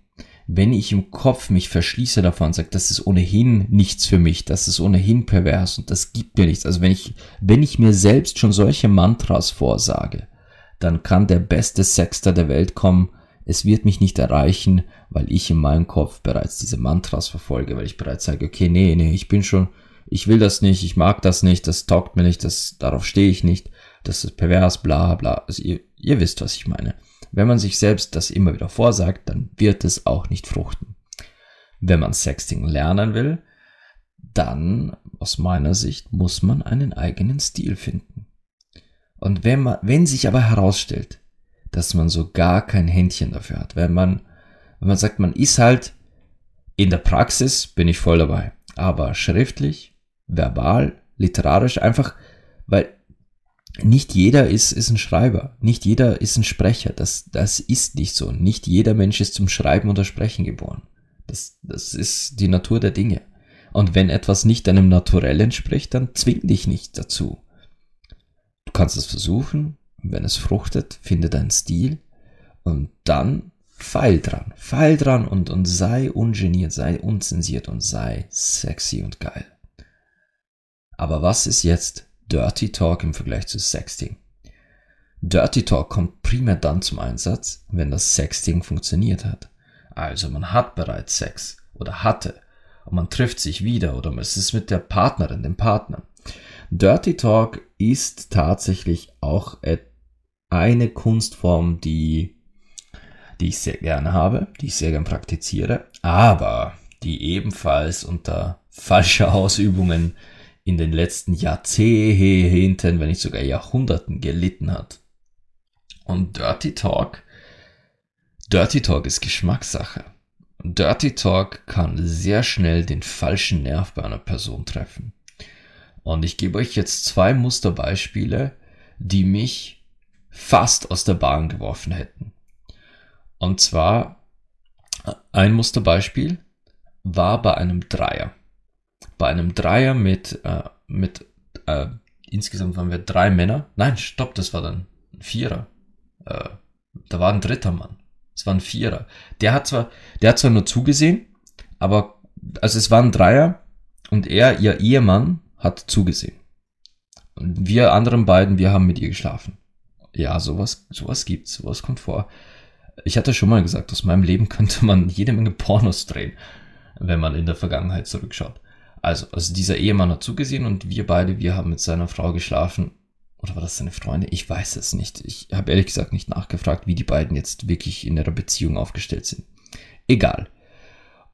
Wenn ich im Kopf mich verschließe davon und sage, das ist ohnehin nichts für mich, das ist ohnehin pervers und das gibt mir nichts. Also wenn ich, wenn ich mir selbst schon solche Mantras vorsage, dann kann der beste Sexter der Welt kommen. es wird mich nicht erreichen, weil ich in meinem Kopf bereits diese Mantras verfolge, weil ich bereits sage, okay, nee, nee, ich bin schon, ich will das nicht, ich mag das nicht, das taugt mir nicht, das, darauf stehe ich nicht, das ist pervers, bla, bla. Also ihr, ihr wisst, was ich meine. Wenn man sich selbst das immer wieder vorsagt, dann wird es auch nicht fruchten. Wenn man Sexting lernen will, dann, aus meiner Sicht, muss man einen eigenen Stil finden. Und wenn man, wenn sich aber herausstellt, dass man so gar kein Händchen dafür hat, wenn man, wenn man sagt, man ist halt in der Praxis, bin ich voll dabei, aber schriftlich, verbal, literarisch, einfach, weil nicht jeder ist, ist ein Schreiber, nicht jeder ist ein Sprecher, das, das ist nicht so. Nicht jeder Mensch ist zum Schreiben oder Sprechen geboren. Das, das ist die Natur der Dinge. Und wenn etwas nicht deinem Naturell entspricht, dann zwing dich nicht dazu. Du kannst es versuchen, wenn es fruchtet, finde deinen Stil und dann feil dran, feil dran und, und sei ungeniert, sei unzensiert und sei sexy und geil. Aber was ist jetzt Dirty Talk im Vergleich zu Sexting? Dirty Talk kommt primär dann zum Einsatz, wenn das Sexting funktioniert hat. Also man hat bereits Sex oder hatte und man trifft sich wieder oder es ist mit der Partnerin, dem Partner. Dirty Talk ist tatsächlich auch eine Kunstform, die, die ich sehr gerne habe, die ich sehr gerne praktiziere, aber die ebenfalls unter falscher Ausübungen in den letzten Jahrzehnten, wenn nicht sogar Jahrhunderten gelitten hat. Und Dirty Talk, Dirty Talk ist Geschmackssache. Dirty Talk kann sehr schnell den falschen Nerv bei einer Person treffen. Und ich gebe euch jetzt zwei Musterbeispiele, die mich fast aus der Bahn geworfen hätten. Und zwar ein Musterbeispiel war bei einem Dreier. Bei einem Dreier mit, äh, mit äh, insgesamt waren wir drei Männer. Nein, stopp, das war dann ein Vierer. Äh, da war ein dritter Mann. Es war ein Vierer. Der hat zwar, der hat zwar nur zugesehen, aber, also es war ein Dreier und er, ihr Ehemann, hat zugesehen. Und wir anderen beiden, wir haben mit ihr geschlafen. Ja, sowas, sowas gibt's, sowas kommt vor. Ich hatte schon mal gesagt, aus meinem Leben könnte man jede Menge Pornos drehen, wenn man in der Vergangenheit zurückschaut. Also, also dieser Ehemann hat zugesehen und wir beide, wir haben mit seiner Frau geschlafen oder war das seine Freundin? Ich weiß es nicht. Ich habe ehrlich gesagt nicht nachgefragt, wie die beiden jetzt wirklich in ihrer Beziehung aufgestellt sind. Egal.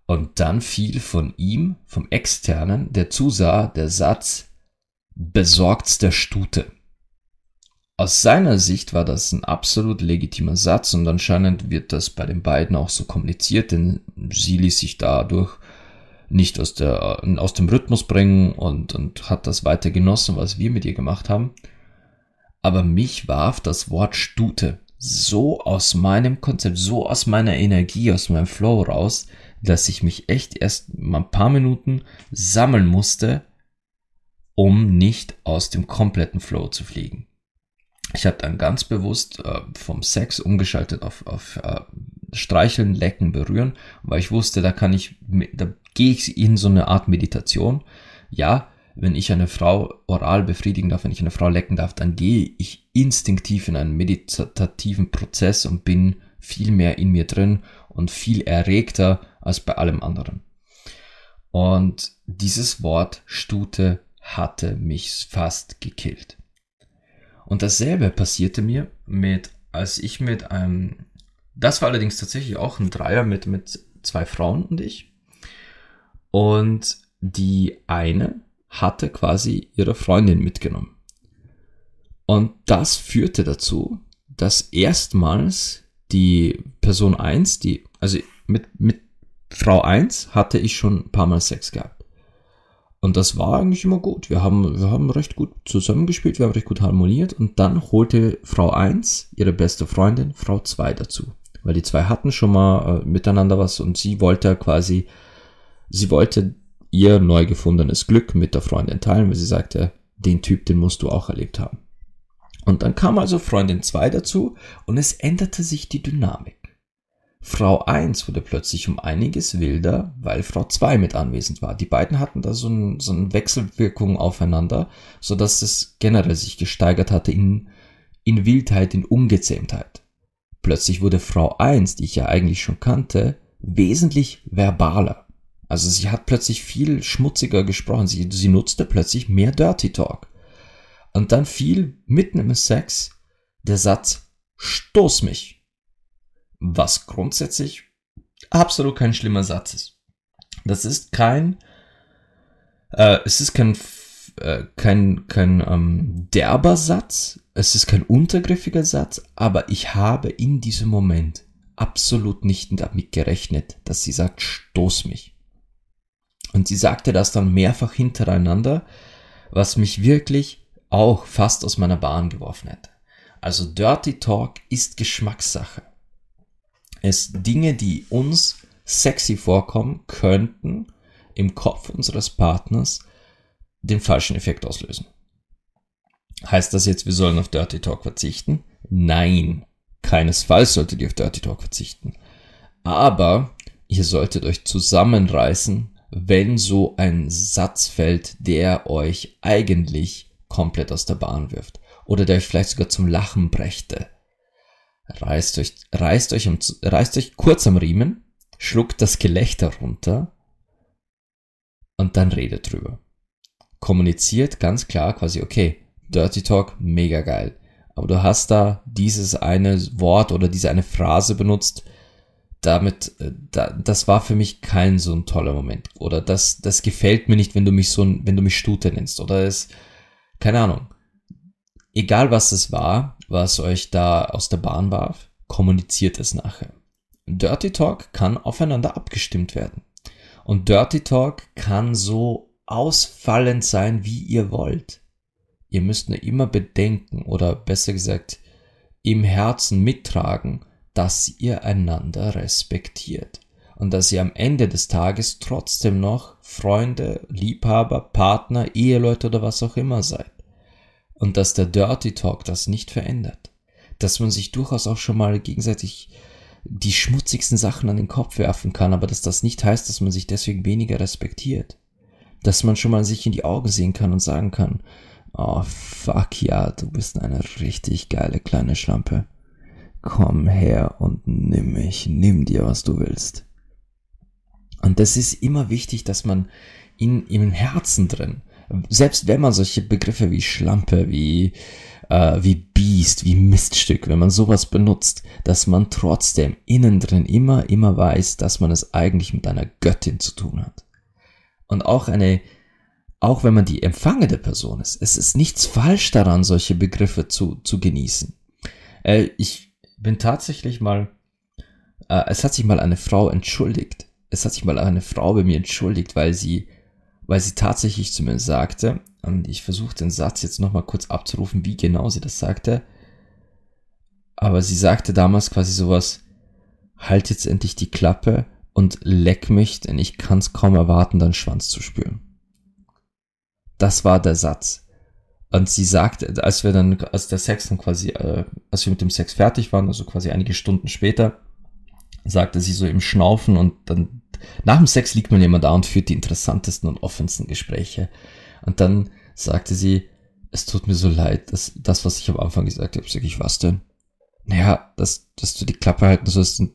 Und dann fiel von ihm, vom Externen, der zusah, der Satz besorgtster Stute. Aus seiner Sicht war das ein absolut legitimer Satz und anscheinend wird das bei den beiden auch so kommuniziert, denn sie ließ sich dadurch nicht aus, der, aus dem Rhythmus bringen und, und hat das weiter genossen, was wir mit ihr gemacht haben aber mich warf das Wort Stute so aus meinem Konzept, so aus meiner Energie, aus meinem Flow raus, dass ich mich echt erst mal ein paar Minuten sammeln musste, um nicht aus dem kompletten Flow zu fliegen. Ich habe dann ganz bewusst äh, vom Sex umgeschaltet auf, auf äh, Streicheln, Lecken, Berühren, weil ich wusste, da kann ich, da gehe ich in so eine Art Meditation. Ja, wenn ich eine Frau oral befriedigen darf, wenn ich eine Frau lecken darf, dann gehe ich instinktiv in einen meditativen Prozess und bin viel mehr in mir drin und viel erregter als bei allem anderen. Und dieses Wort Stute hatte mich fast gekillt. Und dasselbe passierte mir mit, als ich mit einem, das war allerdings tatsächlich auch ein Dreier mit, mit zwei Frauen und ich. Und die eine hatte quasi ihre Freundin mitgenommen. Und das führte dazu, dass erstmals die Person 1, die, also mit, mit Frau 1 hatte ich schon ein paar Mal Sex gehabt. Und das war eigentlich immer gut. Wir haben, wir haben recht gut zusammengespielt, wir haben recht gut harmoniert. Und dann holte Frau 1 ihre beste Freundin, Frau 2 dazu. Weil die zwei hatten schon mal äh, miteinander was und sie wollte quasi, sie wollte ihr neu gefundenes Glück mit der Freundin teilen, weil sie sagte, den Typ, den musst du auch erlebt haben. Und dann kam also Freundin 2 dazu und es änderte sich die Dynamik. Frau 1 wurde plötzlich um einiges wilder, weil Frau 2 mit anwesend war. Die beiden hatten da so, ein, so eine Wechselwirkung aufeinander, so dass es generell sich gesteigert hatte in, in Wildheit, in Ungezähmtheit. plötzlich wurde Frau 1, die ich ja eigentlich schon kannte, wesentlich verbaler. Also sie hat plötzlich viel schmutziger gesprochen. Sie, sie nutzte plötzlich mehr Dirty Talk. Und dann fiel mitten im Sex der Satz, stoß mich. Was grundsätzlich absolut kein schlimmer Satz ist. Das ist kein, äh, es ist kein, äh, kein, kein ähm, derber Satz, es ist kein untergriffiger Satz, aber ich habe in diesem Moment absolut nicht damit gerechnet, dass sie sagt, stoß mich. Und sie sagte das dann mehrfach hintereinander, was mich wirklich auch fast aus meiner Bahn geworfen hätte. Also Dirty Talk ist Geschmackssache. Es Dinge, die uns sexy vorkommen, könnten im Kopf unseres Partners den falschen Effekt auslösen. Heißt das jetzt, wir sollen auf Dirty Talk verzichten? Nein, keinesfalls solltet ihr auf Dirty Talk verzichten. Aber ihr solltet euch zusammenreißen, wenn so ein Satz fällt, der euch eigentlich komplett aus der Bahn wirft oder der euch vielleicht sogar zum Lachen brächte. Reißt euch, reißt euch, um, reißt euch kurz am Riemen, schluckt das Gelächter runter und dann redet drüber. Kommuniziert ganz klar quasi, okay, Dirty Talk, mega geil. Aber du hast da dieses eine Wort oder diese eine Phrase benutzt, damit, äh, da, das war für mich kein so ein toller Moment. Oder das, das gefällt mir nicht, wenn du mich so, wenn du mich Stute nennst. Oder es, keine Ahnung. Egal was es war, was euch da aus der Bahn warf, kommuniziert es nachher. Dirty Talk kann aufeinander abgestimmt werden. Und Dirty Talk kann so ausfallend sein, wie ihr wollt. Ihr müsst nur immer bedenken oder besser gesagt im Herzen mittragen, dass ihr einander respektiert und dass ihr am Ende des Tages trotzdem noch Freunde, Liebhaber, Partner, Eheleute oder was auch immer seid. Und dass der Dirty Talk das nicht verändert. Dass man sich durchaus auch schon mal gegenseitig die schmutzigsten Sachen an den Kopf werfen kann, aber dass das nicht heißt, dass man sich deswegen weniger respektiert. Dass man schon mal sich in die Augen sehen kann und sagen kann, oh fuck ja, du bist eine richtig geile kleine Schlampe komm her und nimm mich, nimm dir, was du willst. Und das ist immer wichtig, dass man in, im Herzen drin, selbst wenn man solche Begriffe wie Schlampe, wie, äh, wie Biest, wie Miststück, wenn man sowas benutzt, dass man trotzdem innen drin immer, immer weiß, dass man es eigentlich mit einer Göttin zu tun hat. Und auch eine, auch wenn man die empfangende Person ist, es ist nichts falsch daran, solche Begriffe zu, zu genießen. Äh, ich bin tatsächlich mal, äh, es hat sich mal eine Frau entschuldigt. Es hat sich mal eine Frau bei mir entschuldigt, weil sie, weil sie tatsächlich zu mir sagte, und ich versuche den Satz jetzt nochmal kurz abzurufen, wie genau sie das sagte, aber sie sagte damals quasi sowas, halt jetzt endlich die Klappe und leck mich, denn ich kann es kaum erwarten, deinen Schwanz zu spüren. Das war der Satz. Und sie sagt, als wir dann, als der Sex dann quasi, äh, als wir mit dem Sex fertig waren, also quasi einige Stunden später, sagte sie so im Schnaufen und dann, nach dem Sex liegt man immer da und führt die interessantesten und offensten Gespräche. Und dann sagte sie, es tut mir so leid, dass das, was ich am Anfang gesagt habe, sag ich, was denn? Naja, dass, dass du die Klappe halten sollst und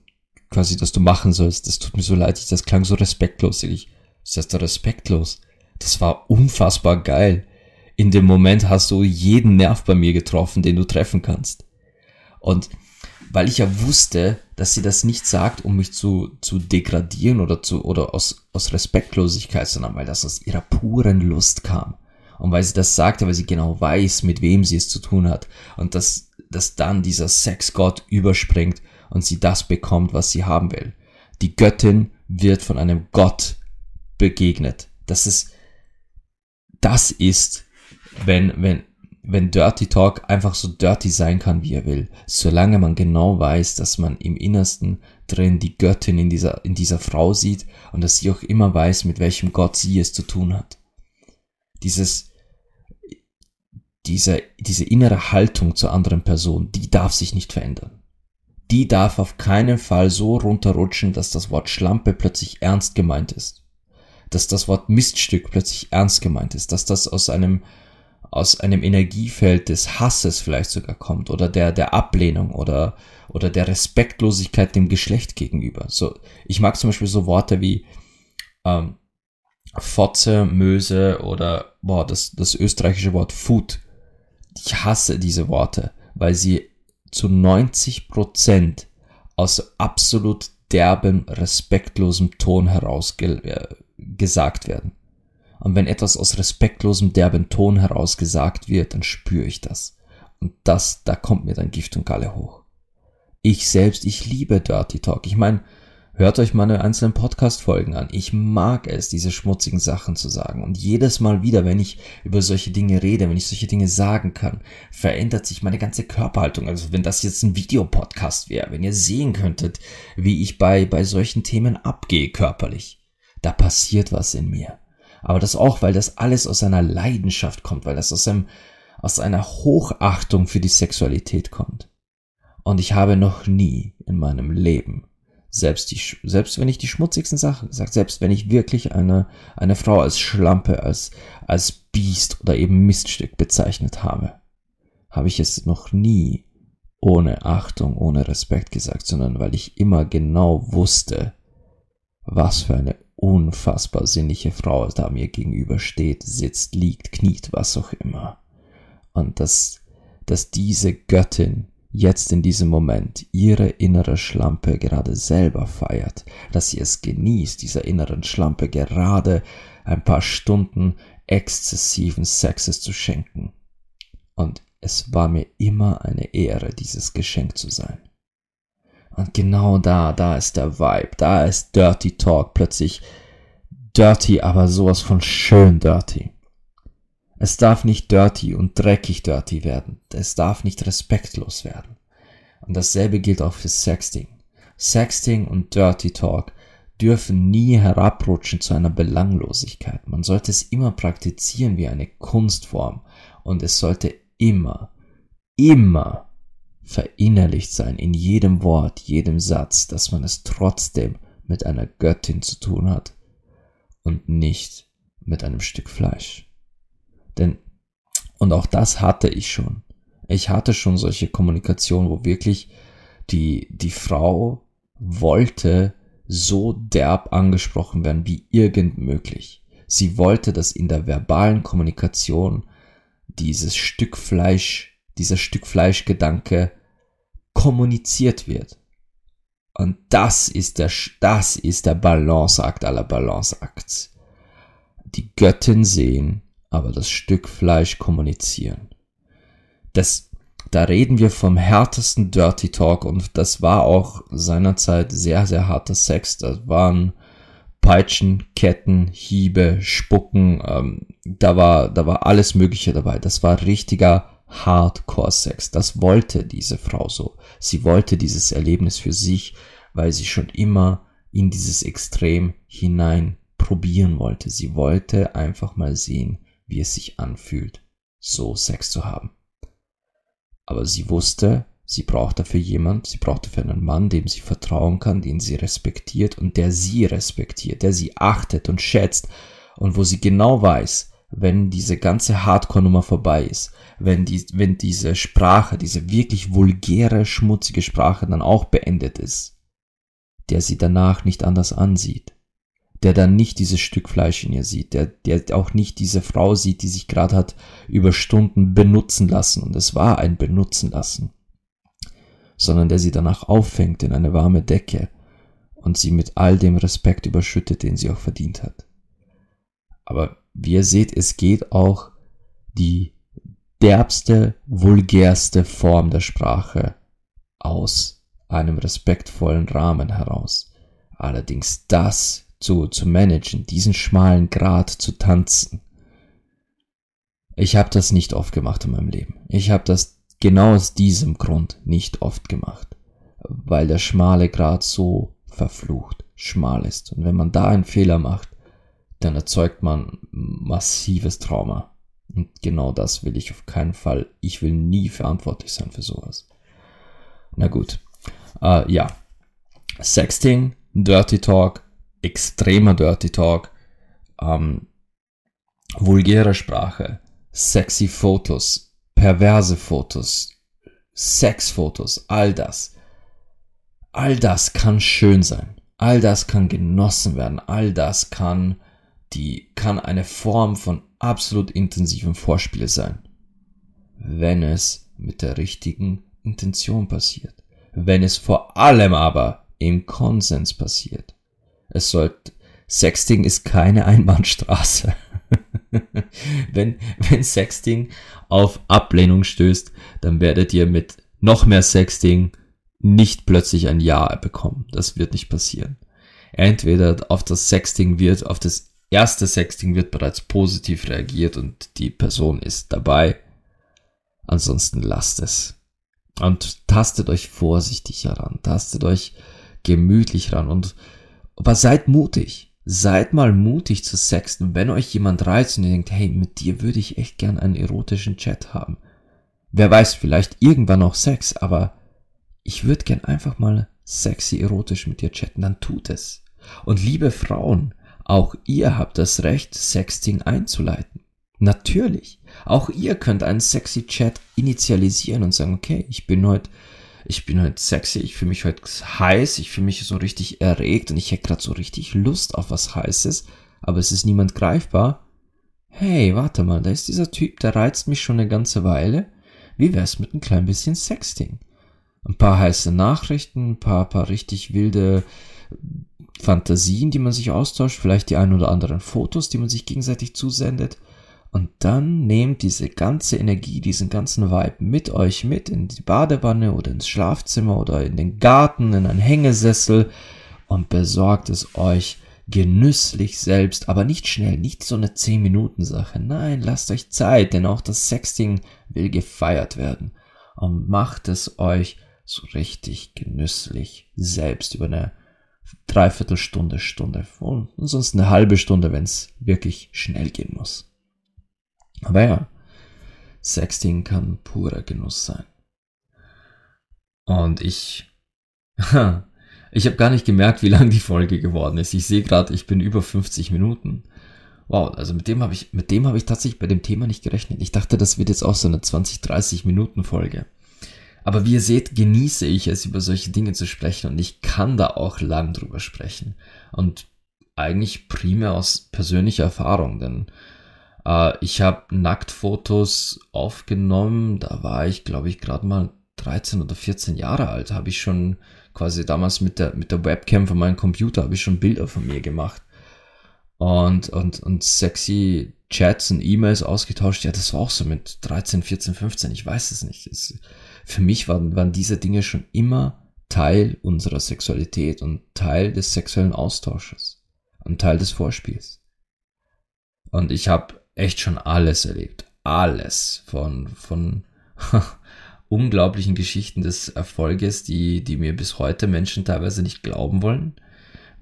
quasi, dass du machen sollst, das tut mir so leid, das klang so respektlos, sag ich, was heißt respektlos? Das war unfassbar geil in dem Moment hast du jeden Nerv bei mir getroffen, den du treffen kannst. Und weil ich ja wusste, dass sie das nicht sagt, um mich zu, zu degradieren oder zu, oder aus, aus Respektlosigkeit, sondern weil das aus ihrer puren Lust kam. Und weil sie das sagte, weil sie genau weiß, mit wem sie es zu tun hat. Und dass, dass dann dieser Sexgott überspringt und sie das bekommt, was sie haben will. Die Göttin wird von einem Gott begegnet. Das ist, das ist wenn, wenn, wenn Dirty Talk einfach so dirty sein kann, wie er will, solange man genau weiß, dass man im Innersten drin die Göttin in dieser, in dieser Frau sieht und dass sie auch immer weiß, mit welchem Gott sie es zu tun hat. Dieses, diese, diese innere Haltung zur anderen Person, die darf sich nicht verändern. Die darf auf keinen Fall so runterrutschen, dass das Wort Schlampe plötzlich ernst gemeint ist. Dass das Wort Miststück plötzlich ernst gemeint ist. Dass das aus einem aus einem Energiefeld des Hasses vielleicht sogar kommt oder der, der Ablehnung oder, oder der Respektlosigkeit dem Geschlecht gegenüber. So, ich mag zum Beispiel so Worte wie ähm, Fotze, Möse oder boah, das, das österreichische Wort Food. Ich hasse diese Worte, weil sie zu 90 Prozent aus absolut derben, respektlosem Ton heraus äh, gesagt werden. Und wenn etwas aus respektlosem, derben Ton heraus gesagt wird, dann spüre ich das. Und das, da kommt mir dann Gift und Galle hoch. Ich selbst, ich liebe Dirty Talk. Ich meine, hört euch meine einzelnen Podcast-Folgen an. Ich mag es, diese schmutzigen Sachen zu sagen. Und jedes Mal wieder, wenn ich über solche Dinge rede, wenn ich solche Dinge sagen kann, verändert sich meine ganze Körperhaltung. Also wenn das jetzt ein Videopodcast wäre, wenn ihr sehen könntet, wie ich bei, bei solchen Themen abgehe körperlich. Da passiert was in mir. Aber das auch, weil das alles aus einer Leidenschaft kommt, weil das aus einem, aus einer Hochachtung für die Sexualität kommt. Und ich habe noch nie in meinem Leben, selbst die, selbst wenn ich die schmutzigsten Sachen gesagt, selbst wenn ich wirklich eine, eine Frau als Schlampe, als, als Biest oder eben Miststück bezeichnet habe, habe ich es noch nie ohne Achtung, ohne Respekt gesagt, sondern weil ich immer genau wusste, was für eine unfassbar sinnliche Frau da mir gegenüber steht, sitzt, liegt, kniet, was auch immer. Und dass, dass diese Göttin jetzt in diesem Moment ihre innere Schlampe gerade selber feiert, dass sie es genießt, dieser inneren Schlampe gerade ein paar Stunden exzessiven Sexes zu schenken. Und es war mir immer eine Ehre, dieses Geschenk zu sein. Und genau da, da ist der Vibe, da ist Dirty Talk plötzlich dirty, aber sowas von schön dirty. Es darf nicht dirty und dreckig dirty werden. Es darf nicht respektlos werden. Und dasselbe gilt auch für Sexting. Sexting und Dirty Talk dürfen nie herabrutschen zu einer Belanglosigkeit. Man sollte es immer praktizieren wie eine Kunstform und es sollte immer, immer verinnerlicht sein in jedem Wort, jedem Satz, dass man es trotzdem mit einer Göttin zu tun hat und nicht mit einem Stück Fleisch. Denn, und auch das hatte ich schon. Ich hatte schon solche Kommunikation, wo wirklich die, die Frau wollte so derb angesprochen werden wie irgend möglich. Sie wollte, dass in der verbalen Kommunikation dieses Stück Fleisch, dieser Stück Fleischgedanke kommuniziert wird. Und das ist der, das ist der Balanceakt aller Balanceakts. Die Göttin sehen, aber das Stück Fleisch kommunizieren. Das, da reden wir vom härtesten Dirty Talk und das war auch seinerzeit sehr, sehr harter Sex. Das waren Peitschen, Ketten, Hiebe, Spucken, ähm, da war, da war alles Mögliche dabei. Das war richtiger Hardcore-Sex. Das wollte diese Frau so. Sie wollte dieses Erlebnis für sich, weil sie schon immer in dieses Extrem hinein probieren wollte. Sie wollte einfach mal sehen, wie es sich anfühlt, so Sex zu haben. Aber sie wusste, sie braucht dafür jemand, sie braucht dafür einen Mann, dem sie vertrauen kann, den sie respektiert und der sie respektiert, der sie achtet und schätzt und wo sie genau weiß, wenn diese ganze Hardcore-Nummer vorbei ist, wenn, die, wenn diese Sprache, diese wirklich vulgäre, schmutzige Sprache dann auch beendet ist, der sie danach nicht anders ansieht, der dann nicht dieses Stück Fleisch in ihr sieht, der, der auch nicht diese Frau sieht, die sich gerade hat über Stunden benutzen lassen, und es war ein Benutzen lassen, sondern der sie danach auffängt in eine warme Decke und sie mit all dem Respekt überschüttet, den sie auch verdient hat. Aber wie ihr seht, es geht auch die derbste, vulgärste Form der Sprache aus einem respektvollen Rahmen heraus. Allerdings das zu, zu managen, diesen schmalen Grat zu tanzen. Ich habe das nicht oft gemacht in meinem Leben. Ich habe das genau aus diesem Grund nicht oft gemacht, weil der schmale Grat so verflucht schmal ist. Und wenn man da einen Fehler macht, dann erzeugt man massives Trauma. Und genau das will ich auf keinen Fall. Ich will nie verantwortlich sein für sowas. Na gut. Äh, ja. Sexting, Dirty Talk, extremer Dirty Talk, ähm, vulgäre Sprache, sexy Fotos, perverse Fotos, Sexfotos, all das. All das kann schön sein. All das kann genossen werden. All das kann die, kann eine Form von absolut intensivem Vorspiel sein. Wenn es mit der richtigen Intention passiert. Wenn es vor allem aber im Konsens passiert. Es sollte, Sexting ist keine Einbahnstraße. wenn, wenn Sexting auf Ablehnung stößt, dann werdet ihr mit noch mehr Sexting nicht plötzlich ein Ja bekommen. Das wird nicht passieren. Entweder auf das Sexting wird, auf das erste Sexting wird bereits positiv reagiert und die Person ist dabei. Ansonsten lasst es. Und tastet euch vorsichtig heran, tastet euch gemütlich ran und aber seid mutig. Seid mal mutig zu sexten, wenn euch jemand reizt und ihr denkt, hey, mit dir würde ich echt gern einen erotischen Chat haben. Wer weiß, vielleicht irgendwann auch Sex, aber ich würde gern einfach mal sexy erotisch mit dir chatten, dann tut es. Und liebe Frauen, auch ihr habt das Recht, Sexting einzuleiten. Natürlich. Auch ihr könnt einen sexy Chat initialisieren und sagen, okay, ich bin heute ich bin halt sexy, ich fühle mich halt heiß, ich fühle mich so richtig erregt und ich hätte gerade so richtig Lust auf was Heißes, aber es ist niemand greifbar. Hey, warte mal, da ist dieser Typ, der reizt mich schon eine ganze Weile. Wie wär's mit ein klein bisschen Sexting? Ein paar heiße Nachrichten, ein paar, paar richtig wilde Fantasien, die man sich austauscht, vielleicht die ein oder anderen Fotos, die man sich gegenseitig zusendet. Und dann nehmt diese ganze Energie, diesen ganzen Vibe mit euch mit in die Badewanne oder ins Schlafzimmer oder in den Garten, in einen Hängesessel und besorgt es euch genüsslich selbst, aber nicht schnell, nicht so eine 10-Minuten-Sache. Nein, lasst euch Zeit, denn auch das Sexting will gefeiert werden. Und macht es euch so richtig genüsslich selbst über eine Dreiviertelstunde, Stunde und sonst eine halbe Stunde, wenn es wirklich schnell gehen muss. Aber ja, Sexting kann purer Genuss sein. Und ich, ich habe gar nicht gemerkt, wie lang die Folge geworden ist. Ich sehe gerade, ich bin über 50 Minuten. Wow, also mit dem habe ich, mit dem habe ich tatsächlich bei dem Thema nicht gerechnet. Ich dachte, das wird jetzt auch so eine 20, 30 Minuten Folge. Aber wie ihr seht, genieße ich es, über solche Dinge zu sprechen und ich kann da auch lang drüber sprechen. Und eigentlich primär aus persönlicher Erfahrung, denn äh, ich habe Nacktfotos aufgenommen, da war ich, glaube ich, gerade mal 13 oder 14 Jahre alt, habe ich schon quasi damals mit der, mit der Webcam von meinem Computer, habe ich schon Bilder von mir gemacht. Und, und, und sexy Chats und E-Mails ausgetauscht. Ja, das war auch so mit 13, 14, 15, ich weiß es nicht. Es, für mich waren, waren diese Dinge schon immer Teil unserer Sexualität und Teil des sexuellen Austausches und Teil des Vorspiels. Und ich habe echt schon alles erlebt. Alles. Von, von unglaublichen Geschichten des Erfolges, die, die mir bis heute Menschen teilweise nicht glauben wollen.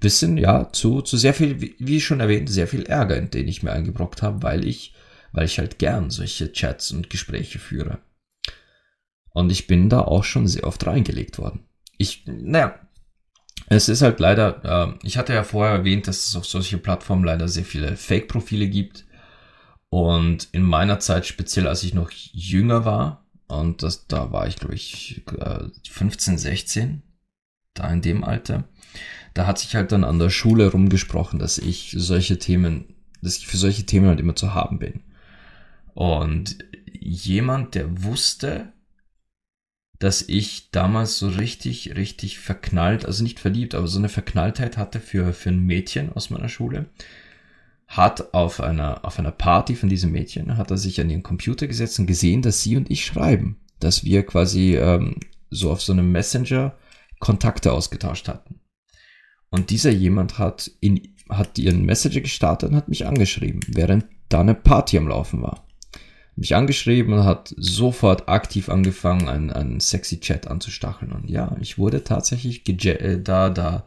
Bis hin, ja, zu, zu sehr viel, wie schon erwähnt, sehr viel Ärger, in den ich mir eingebrockt habe, weil ich, weil ich halt gern solche Chats und Gespräche führe. Und ich bin da auch schon sehr oft reingelegt worden. Ich, naja, es ist halt leider, äh, ich hatte ja vorher erwähnt, dass es auf solche Plattformen leider sehr viele Fake-Profile gibt, und in meiner Zeit, speziell als ich noch jünger war, und das, da war ich, glaube ich, 15, 16, da in dem Alter, da hat sich halt dann an der Schule rumgesprochen, dass ich solche Themen, dass ich für solche Themen halt immer zu haben bin. Und jemand, der wusste, dass ich damals so richtig, richtig verknallt, also nicht verliebt, aber so eine Verknalltheit hatte für, für ein Mädchen aus meiner Schule, hat auf einer, auf einer Party von diesem Mädchen, hat er sich an ihren Computer gesetzt und gesehen, dass sie und ich schreiben. Dass wir quasi ähm, so auf so einem Messenger Kontakte ausgetauscht hatten. Und dieser jemand hat, in, hat ihren Messenger gestartet und hat mich angeschrieben, während da eine Party am Laufen war. Mich angeschrieben und hat sofort aktiv angefangen, einen, einen sexy Chat anzustacheln. Und ja, ich wurde tatsächlich äh, da, da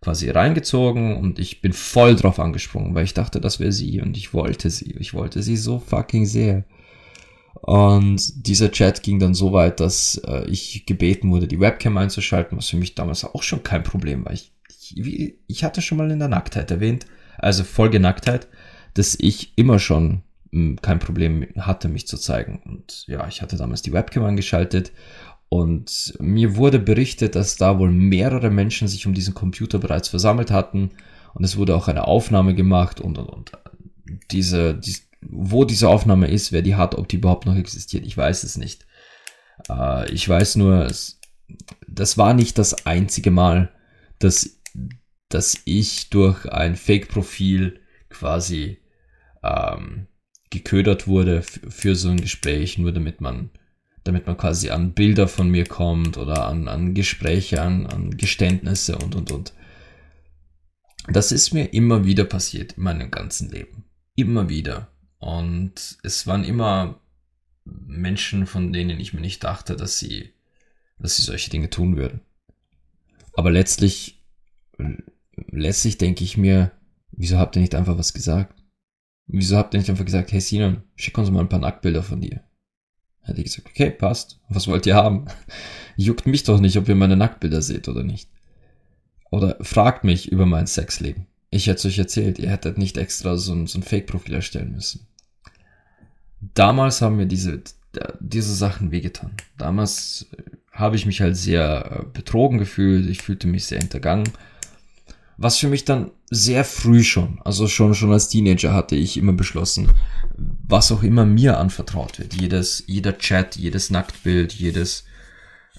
quasi reingezogen und ich bin voll drauf angesprungen, weil ich dachte, das wäre sie und ich wollte sie. Ich wollte sie so fucking sehr. Und dieser Chat ging dann so weit, dass äh, ich gebeten wurde, die Webcam einzuschalten, was für mich damals auch schon kein Problem war. Ich, ich, ich hatte schon mal in der Nacktheit erwähnt, also Folgenacktheit, dass ich immer schon kein Problem hatte, mich zu zeigen. Und ja, ich hatte damals die Webcam angeschaltet und mir wurde berichtet, dass da wohl mehrere Menschen sich um diesen Computer bereits versammelt hatten und es wurde auch eine Aufnahme gemacht und und und. Diese, die, wo diese Aufnahme ist, wer die hat, ob die überhaupt noch existiert, ich weiß es nicht. Äh, ich weiß nur, es, das war nicht das einzige Mal, dass, dass ich durch ein Fake-Profil quasi ähm, geködert wurde für so ein Gespräch, nur damit man, damit man quasi an Bilder von mir kommt oder an, an Gespräche, an, an Geständnisse und und und. Das ist mir immer wieder passiert in meinem ganzen Leben. Immer wieder. Und es waren immer Menschen, von denen ich mir nicht dachte, dass sie, dass sie solche Dinge tun würden. Aber letztlich, letztlich denke ich mir, wieso habt ihr nicht einfach was gesagt? Wieso habt ihr nicht einfach gesagt, hey Sinan, schick uns mal ein paar Nacktbilder von dir? Hätte ich gesagt, okay, passt. Was wollt ihr haben? Juckt mich doch nicht, ob ihr meine Nacktbilder seht oder nicht. Oder fragt mich über mein Sexleben. Ich hätte es euch erzählt, ihr hättet nicht extra so ein, so ein Fake-Profil erstellen müssen. Damals haben mir diese, diese Sachen wehgetan. Damals äh, habe ich mich halt sehr äh, betrogen gefühlt, ich fühlte mich sehr hintergangen was für mich dann sehr früh schon, also schon, schon als Teenager hatte ich immer beschlossen, was auch immer mir anvertraut wird, jedes, jeder Chat, jedes Nacktbild, jedes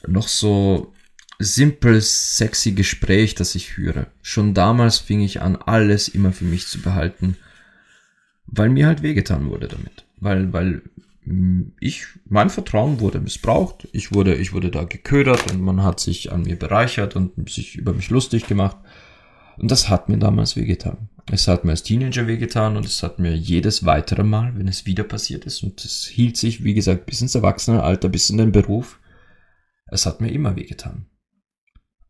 noch so simpel sexy Gespräch, das ich führe. Schon damals fing ich an, alles immer für mich zu behalten, weil mir halt wehgetan wurde damit. Weil, weil hm, ich, mein Vertrauen wurde missbraucht, ich wurde, ich wurde da geködert und man hat sich an mir bereichert und sich über mich lustig gemacht. Und das hat mir damals wehgetan. Es hat mir als Teenager wehgetan und es hat mir jedes weitere Mal, wenn es wieder passiert ist, und es hielt sich, wie gesagt, bis ins Erwachsenenalter, bis in den Beruf, es hat mir immer wehgetan.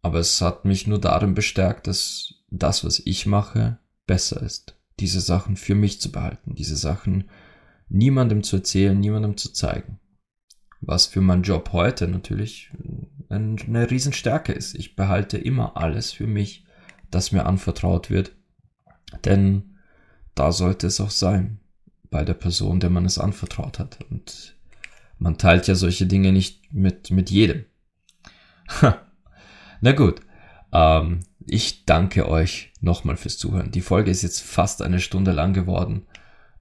Aber es hat mich nur darin bestärkt, dass das, was ich mache, besser ist. Diese Sachen für mich zu behalten, diese Sachen niemandem zu erzählen, niemandem zu zeigen. Was für meinen Job heute natürlich eine Riesenstärke ist. Ich behalte immer alles für mich das mir anvertraut wird. Denn da sollte es auch sein, bei der Person, der man es anvertraut hat. Und man teilt ja solche Dinge nicht mit, mit jedem. Na gut, ähm, ich danke euch nochmal fürs Zuhören. Die Folge ist jetzt fast eine Stunde lang geworden.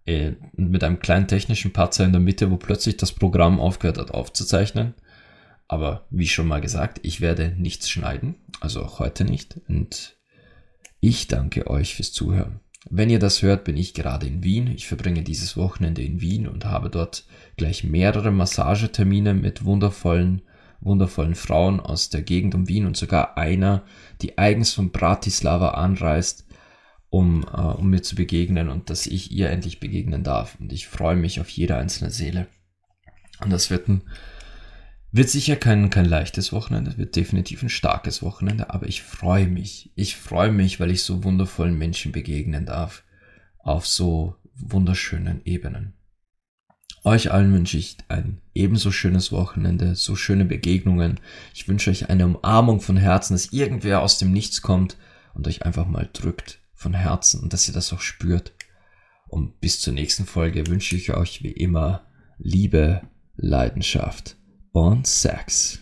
Äh, mit einem kleinen technischen Patzer in der Mitte, wo plötzlich das Programm aufgehört hat aufzuzeichnen. Aber wie schon mal gesagt, ich werde nichts schneiden, also auch heute nicht. Und ich danke euch fürs Zuhören. Wenn ihr das hört, bin ich gerade in Wien. Ich verbringe dieses Wochenende in Wien und habe dort gleich mehrere Massagetermine mit wundervollen, wundervollen Frauen aus der Gegend um Wien und sogar einer, die eigens von Bratislava anreist, um, äh, um mir zu begegnen und dass ich ihr endlich begegnen darf. Und ich freue mich auf jede einzelne Seele. Und das wird ein wird sicher kein, kein leichtes Wochenende, wird definitiv ein starkes Wochenende, aber ich freue mich. Ich freue mich, weil ich so wundervollen Menschen begegnen darf. Auf so wunderschönen Ebenen. Euch allen wünsche ich ein ebenso schönes Wochenende, so schöne Begegnungen. Ich wünsche euch eine Umarmung von Herzen, dass irgendwer aus dem Nichts kommt und euch einfach mal drückt von Herzen und dass ihr das auch spürt. Und bis zur nächsten Folge wünsche ich euch wie immer Liebe, Leidenschaft und Sex.